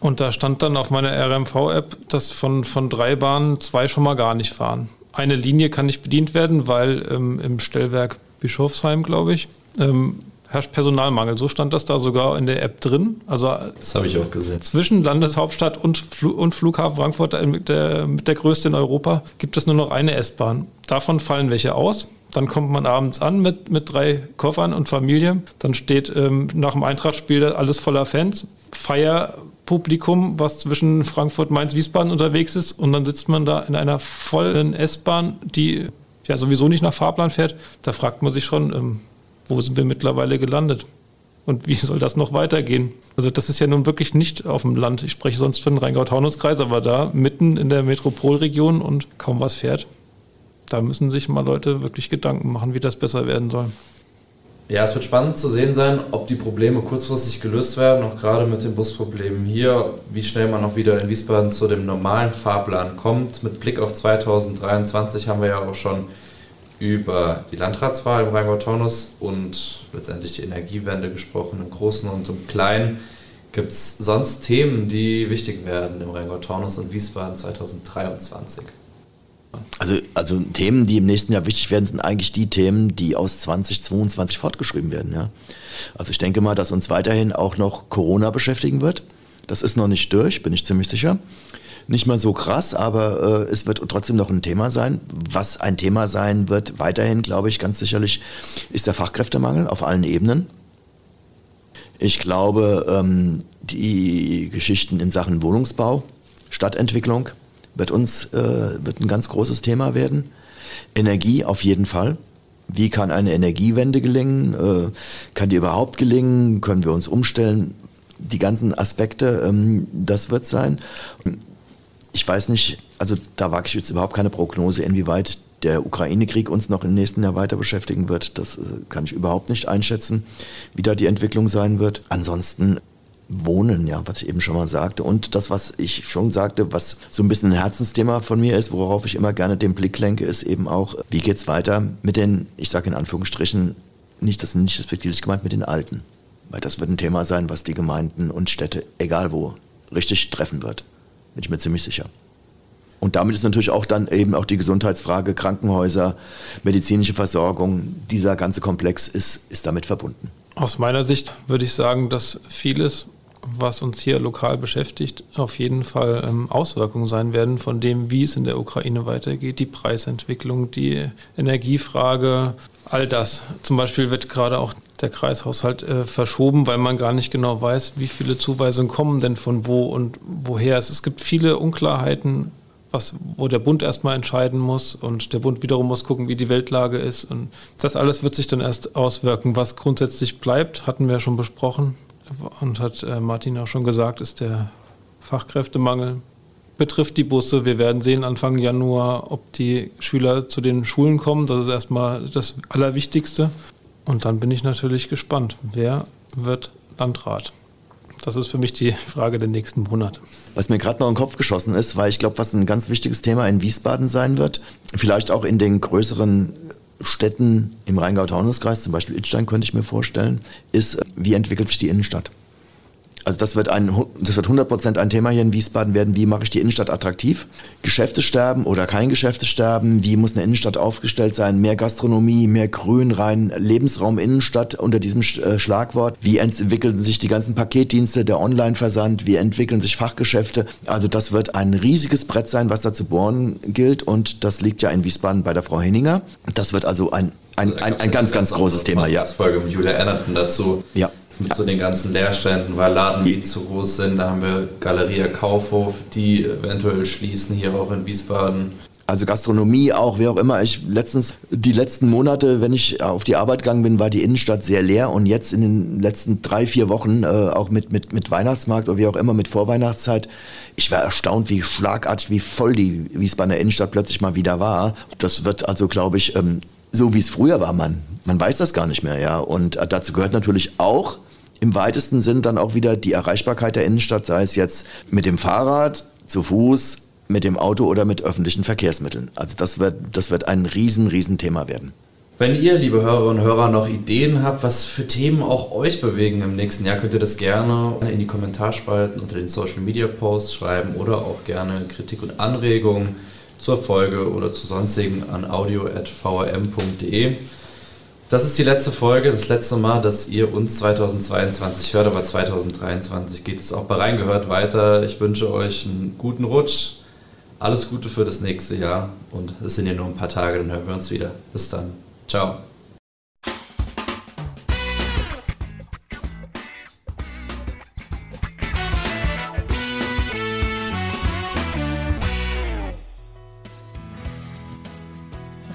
und da stand dann auf meiner RMV-App, dass von, von drei Bahnen zwei schon mal gar nicht fahren. Eine Linie kann nicht bedient werden, weil ähm, im Stellwerk Bischofsheim, glaube ich, ähm, herrscht Personalmangel. So stand das da sogar in der App drin. Also das habe ich auch gesehen. Zwischen Landeshauptstadt und, Fl und Flughafen Frankfurt, äh, mit der, mit der größte in Europa, gibt es nur noch eine S-Bahn. Davon fallen welche aus. Dann kommt man abends an mit, mit drei Koffern und Familie. Dann steht ähm, nach dem Eintrachtspiel alles voller Fans. Feierpublikum, was zwischen Frankfurt, Mainz, Wiesbaden unterwegs ist. Und dann sitzt man da in einer vollen S-Bahn, die ja sowieso nicht nach Fahrplan fährt. Da fragt man sich schon, ähm, wo sind wir mittlerweile gelandet? Und wie soll das noch weitergehen? Also das ist ja nun wirklich nicht auf dem Land. Ich spreche sonst für den Rheingau-Taunus-Kreis, aber da mitten in der Metropolregion und kaum was fährt. Da müssen sich mal Leute wirklich Gedanken machen, wie das besser werden soll. Ja, es wird spannend zu sehen sein, ob die Probleme kurzfristig gelöst werden, auch gerade mit den Busproblemen hier, wie schnell man auch wieder in Wiesbaden zu dem normalen Fahrplan kommt. Mit Blick auf 2023 haben wir ja auch schon über die Landratswahl im Rheingau-Taunus und letztendlich die Energiewende gesprochen, im Großen und im Kleinen. Gibt es sonst Themen, die wichtig werden im Rheingau-Taunus und Wiesbaden 2023? Also, also Themen, die im nächsten Jahr wichtig werden, sind eigentlich die Themen, die aus 2022 fortgeschrieben werden. Ja? Also ich denke mal, dass uns weiterhin auch noch Corona beschäftigen wird. Das ist noch nicht durch, bin ich ziemlich sicher nicht mal so krass, aber äh, es wird trotzdem noch ein Thema sein. Was ein Thema sein wird, weiterhin, glaube ich, ganz sicherlich, ist der Fachkräftemangel auf allen Ebenen. Ich glaube, ähm, die Geschichten in Sachen Wohnungsbau, Stadtentwicklung wird uns äh, wird ein ganz großes Thema werden. Energie auf jeden Fall. Wie kann eine Energiewende gelingen? Äh, kann die überhaupt gelingen? Können wir uns umstellen? Die ganzen Aspekte, ähm, das wird sein. Ich weiß nicht, also da wage ich jetzt überhaupt keine Prognose, inwieweit der Ukraine-Krieg uns noch im nächsten Jahr weiter beschäftigen wird. Das äh, kann ich überhaupt nicht einschätzen, wie da die Entwicklung sein wird. Ansonsten Wohnen, ja, was ich eben schon mal sagte. Und das, was ich schon sagte, was so ein bisschen ein Herzensthema von mir ist, worauf ich immer gerne den Blick lenke, ist eben auch, wie geht's weiter mit den, ich sage in Anführungsstrichen, nicht das nicht respektierlich gemeint, mit den Alten. Weil das wird ein Thema sein, was die Gemeinden und Städte, egal wo, richtig treffen wird. Bin ich mir ziemlich sicher. Und damit ist natürlich auch dann eben auch die Gesundheitsfrage, Krankenhäuser, medizinische Versorgung, dieser ganze Komplex ist, ist damit verbunden. Aus meiner Sicht würde ich sagen, dass vieles was uns hier lokal beschäftigt, auf jeden Fall ähm, Auswirkungen sein werden von dem, wie es in der Ukraine weitergeht, die Preisentwicklung, die Energiefrage, all das. Zum Beispiel wird gerade auch der Kreishaushalt äh, verschoben, weil man gar nicht genau weiß, wie viele Zuweisungen kommen denn von wo und woher. Es, es gibt viele Unklarheiten, was, wo der Bund erstmal entscheiden muss und der Bund wiederum muss gucken, wie die Weltlage ist. Und das alles wird sich dann erst auswirken. Was grundsätzlich bleibt, hatten wir ja schon besprochen, und hat äh, Martin auch schon gesagt, ist der Fachkräftemangel. Betrifft die Busse. Wir werden sehen Anfang Januar, ob die Schüler zu den Schulen kommen. Das ist erstmal das Allerwichtigste. Und dann bin ich natürlich gespannt, wer wird Landrat? Das ist für mich die Frage der nächsten Monate. Was mir gerade noch in den Kopf geschossen ist, weil ich glaube, was ein ganz wichtiges Thema in Wiesbaden sein wird, vielleicht auch in den größeren Städten im Rheingau-Taunus-Kreis, zum Beispiel Idstein könnte ich mir vorstellen, ist, wie entwickelt sich die Innenstadt? Also das wird, ein, das wird 100% ein Thema hier in Wiesbaden werden. Wie mache ich die Innenstadt attraktiv? Geschäfte sterben oder kein Geschäfte sterben? Wie muss eine Innenstadt aufgestellt sein? Mehr Gastronomie, mehr Grün, rein Lebensraum Innenstadt unter diesem äh, Schlagwort. Wie entwickeln sich die ganzen Paketdienste, der Online-Versand? Wie entwickeln sich Fachgeschäfte? Also das wird ein riesiges Brett sein, was da zu bohren gilt. Und das liegt ja in Wiesbaden bei der Frau Henninger. Das wird also ein, ein, also ein, ein ganz, ganz großes Thema, ja. Folge mit Julia Ennerton dazu. Ja mit so den ganzen Leerständen, weil Laden die zu groß sind. Da haben wir Galeria Kaufhof, die eventuell schließen hier auch in Wiesbaden. Also Gastronomie auch, wie auch immer. Ich letztens, die letzten Monate, wenn ich auf die Arbeit gegangen bin, war die Innenstadt sehr leer und jetzt in den letzten drei, vier Wochen, äh, auch mit, mit, mit Weihnachtsmarkt oder wie auch immer, mit Vorweihnachtszeit, ich war erstaunt, wie schlagartig, wie voll die Wiesbadener Innenstadt plötzlich mal wieder war. Das wird also, glaube ich, ähm, so wie es früher war, man, man weiß das gar nicht mehr, ja. Und äh, dazu gehört natürlich auch, im weitesten Sinn dann auch wieder die Erreichbarkeit der Innenstadt, sei es jetzt mit dem Fahrrad, zu Fuß, mit dem Auto oder mit öffentlichen Verkehrsmitteln. Also das wird, das wird ein riesen, riesen Thema werden. Wenn ihr, liebe Hörerinnen und Hörer, noch Ideen habt, was für Themen auch euch bewegen im nächsten Jahr, könnt ihr das gerne in die Kommentarspalten unter den Social Media Posts schreiben oder auch gerne Kritik und Anregungen zur Folge oder zu sonstigen an audio.vrm.de. Das ist die letzte Folge, das letzte Mal, dass ihr uns 2022 hört, aber 2023 geht es auch bei Reingehört weiter. Ich wünsche euch einen guten Rutsch, alles Gute für das nächste Jahr und es sind ja nur ein paar Tage, dann hören wir uns wieder. Bis dann. Ciao.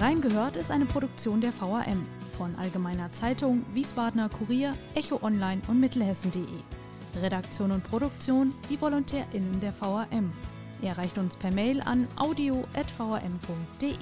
Reingehört ist eine Produktion der VRM von Allgemeiner Zeitung, Wiesbadener Kurier, Echo Online und Mittelhessen.de. Redaktion und Produktion die VolontärInnen der VRM. Ihr erreicht uns per Mail an audio.vrm.de.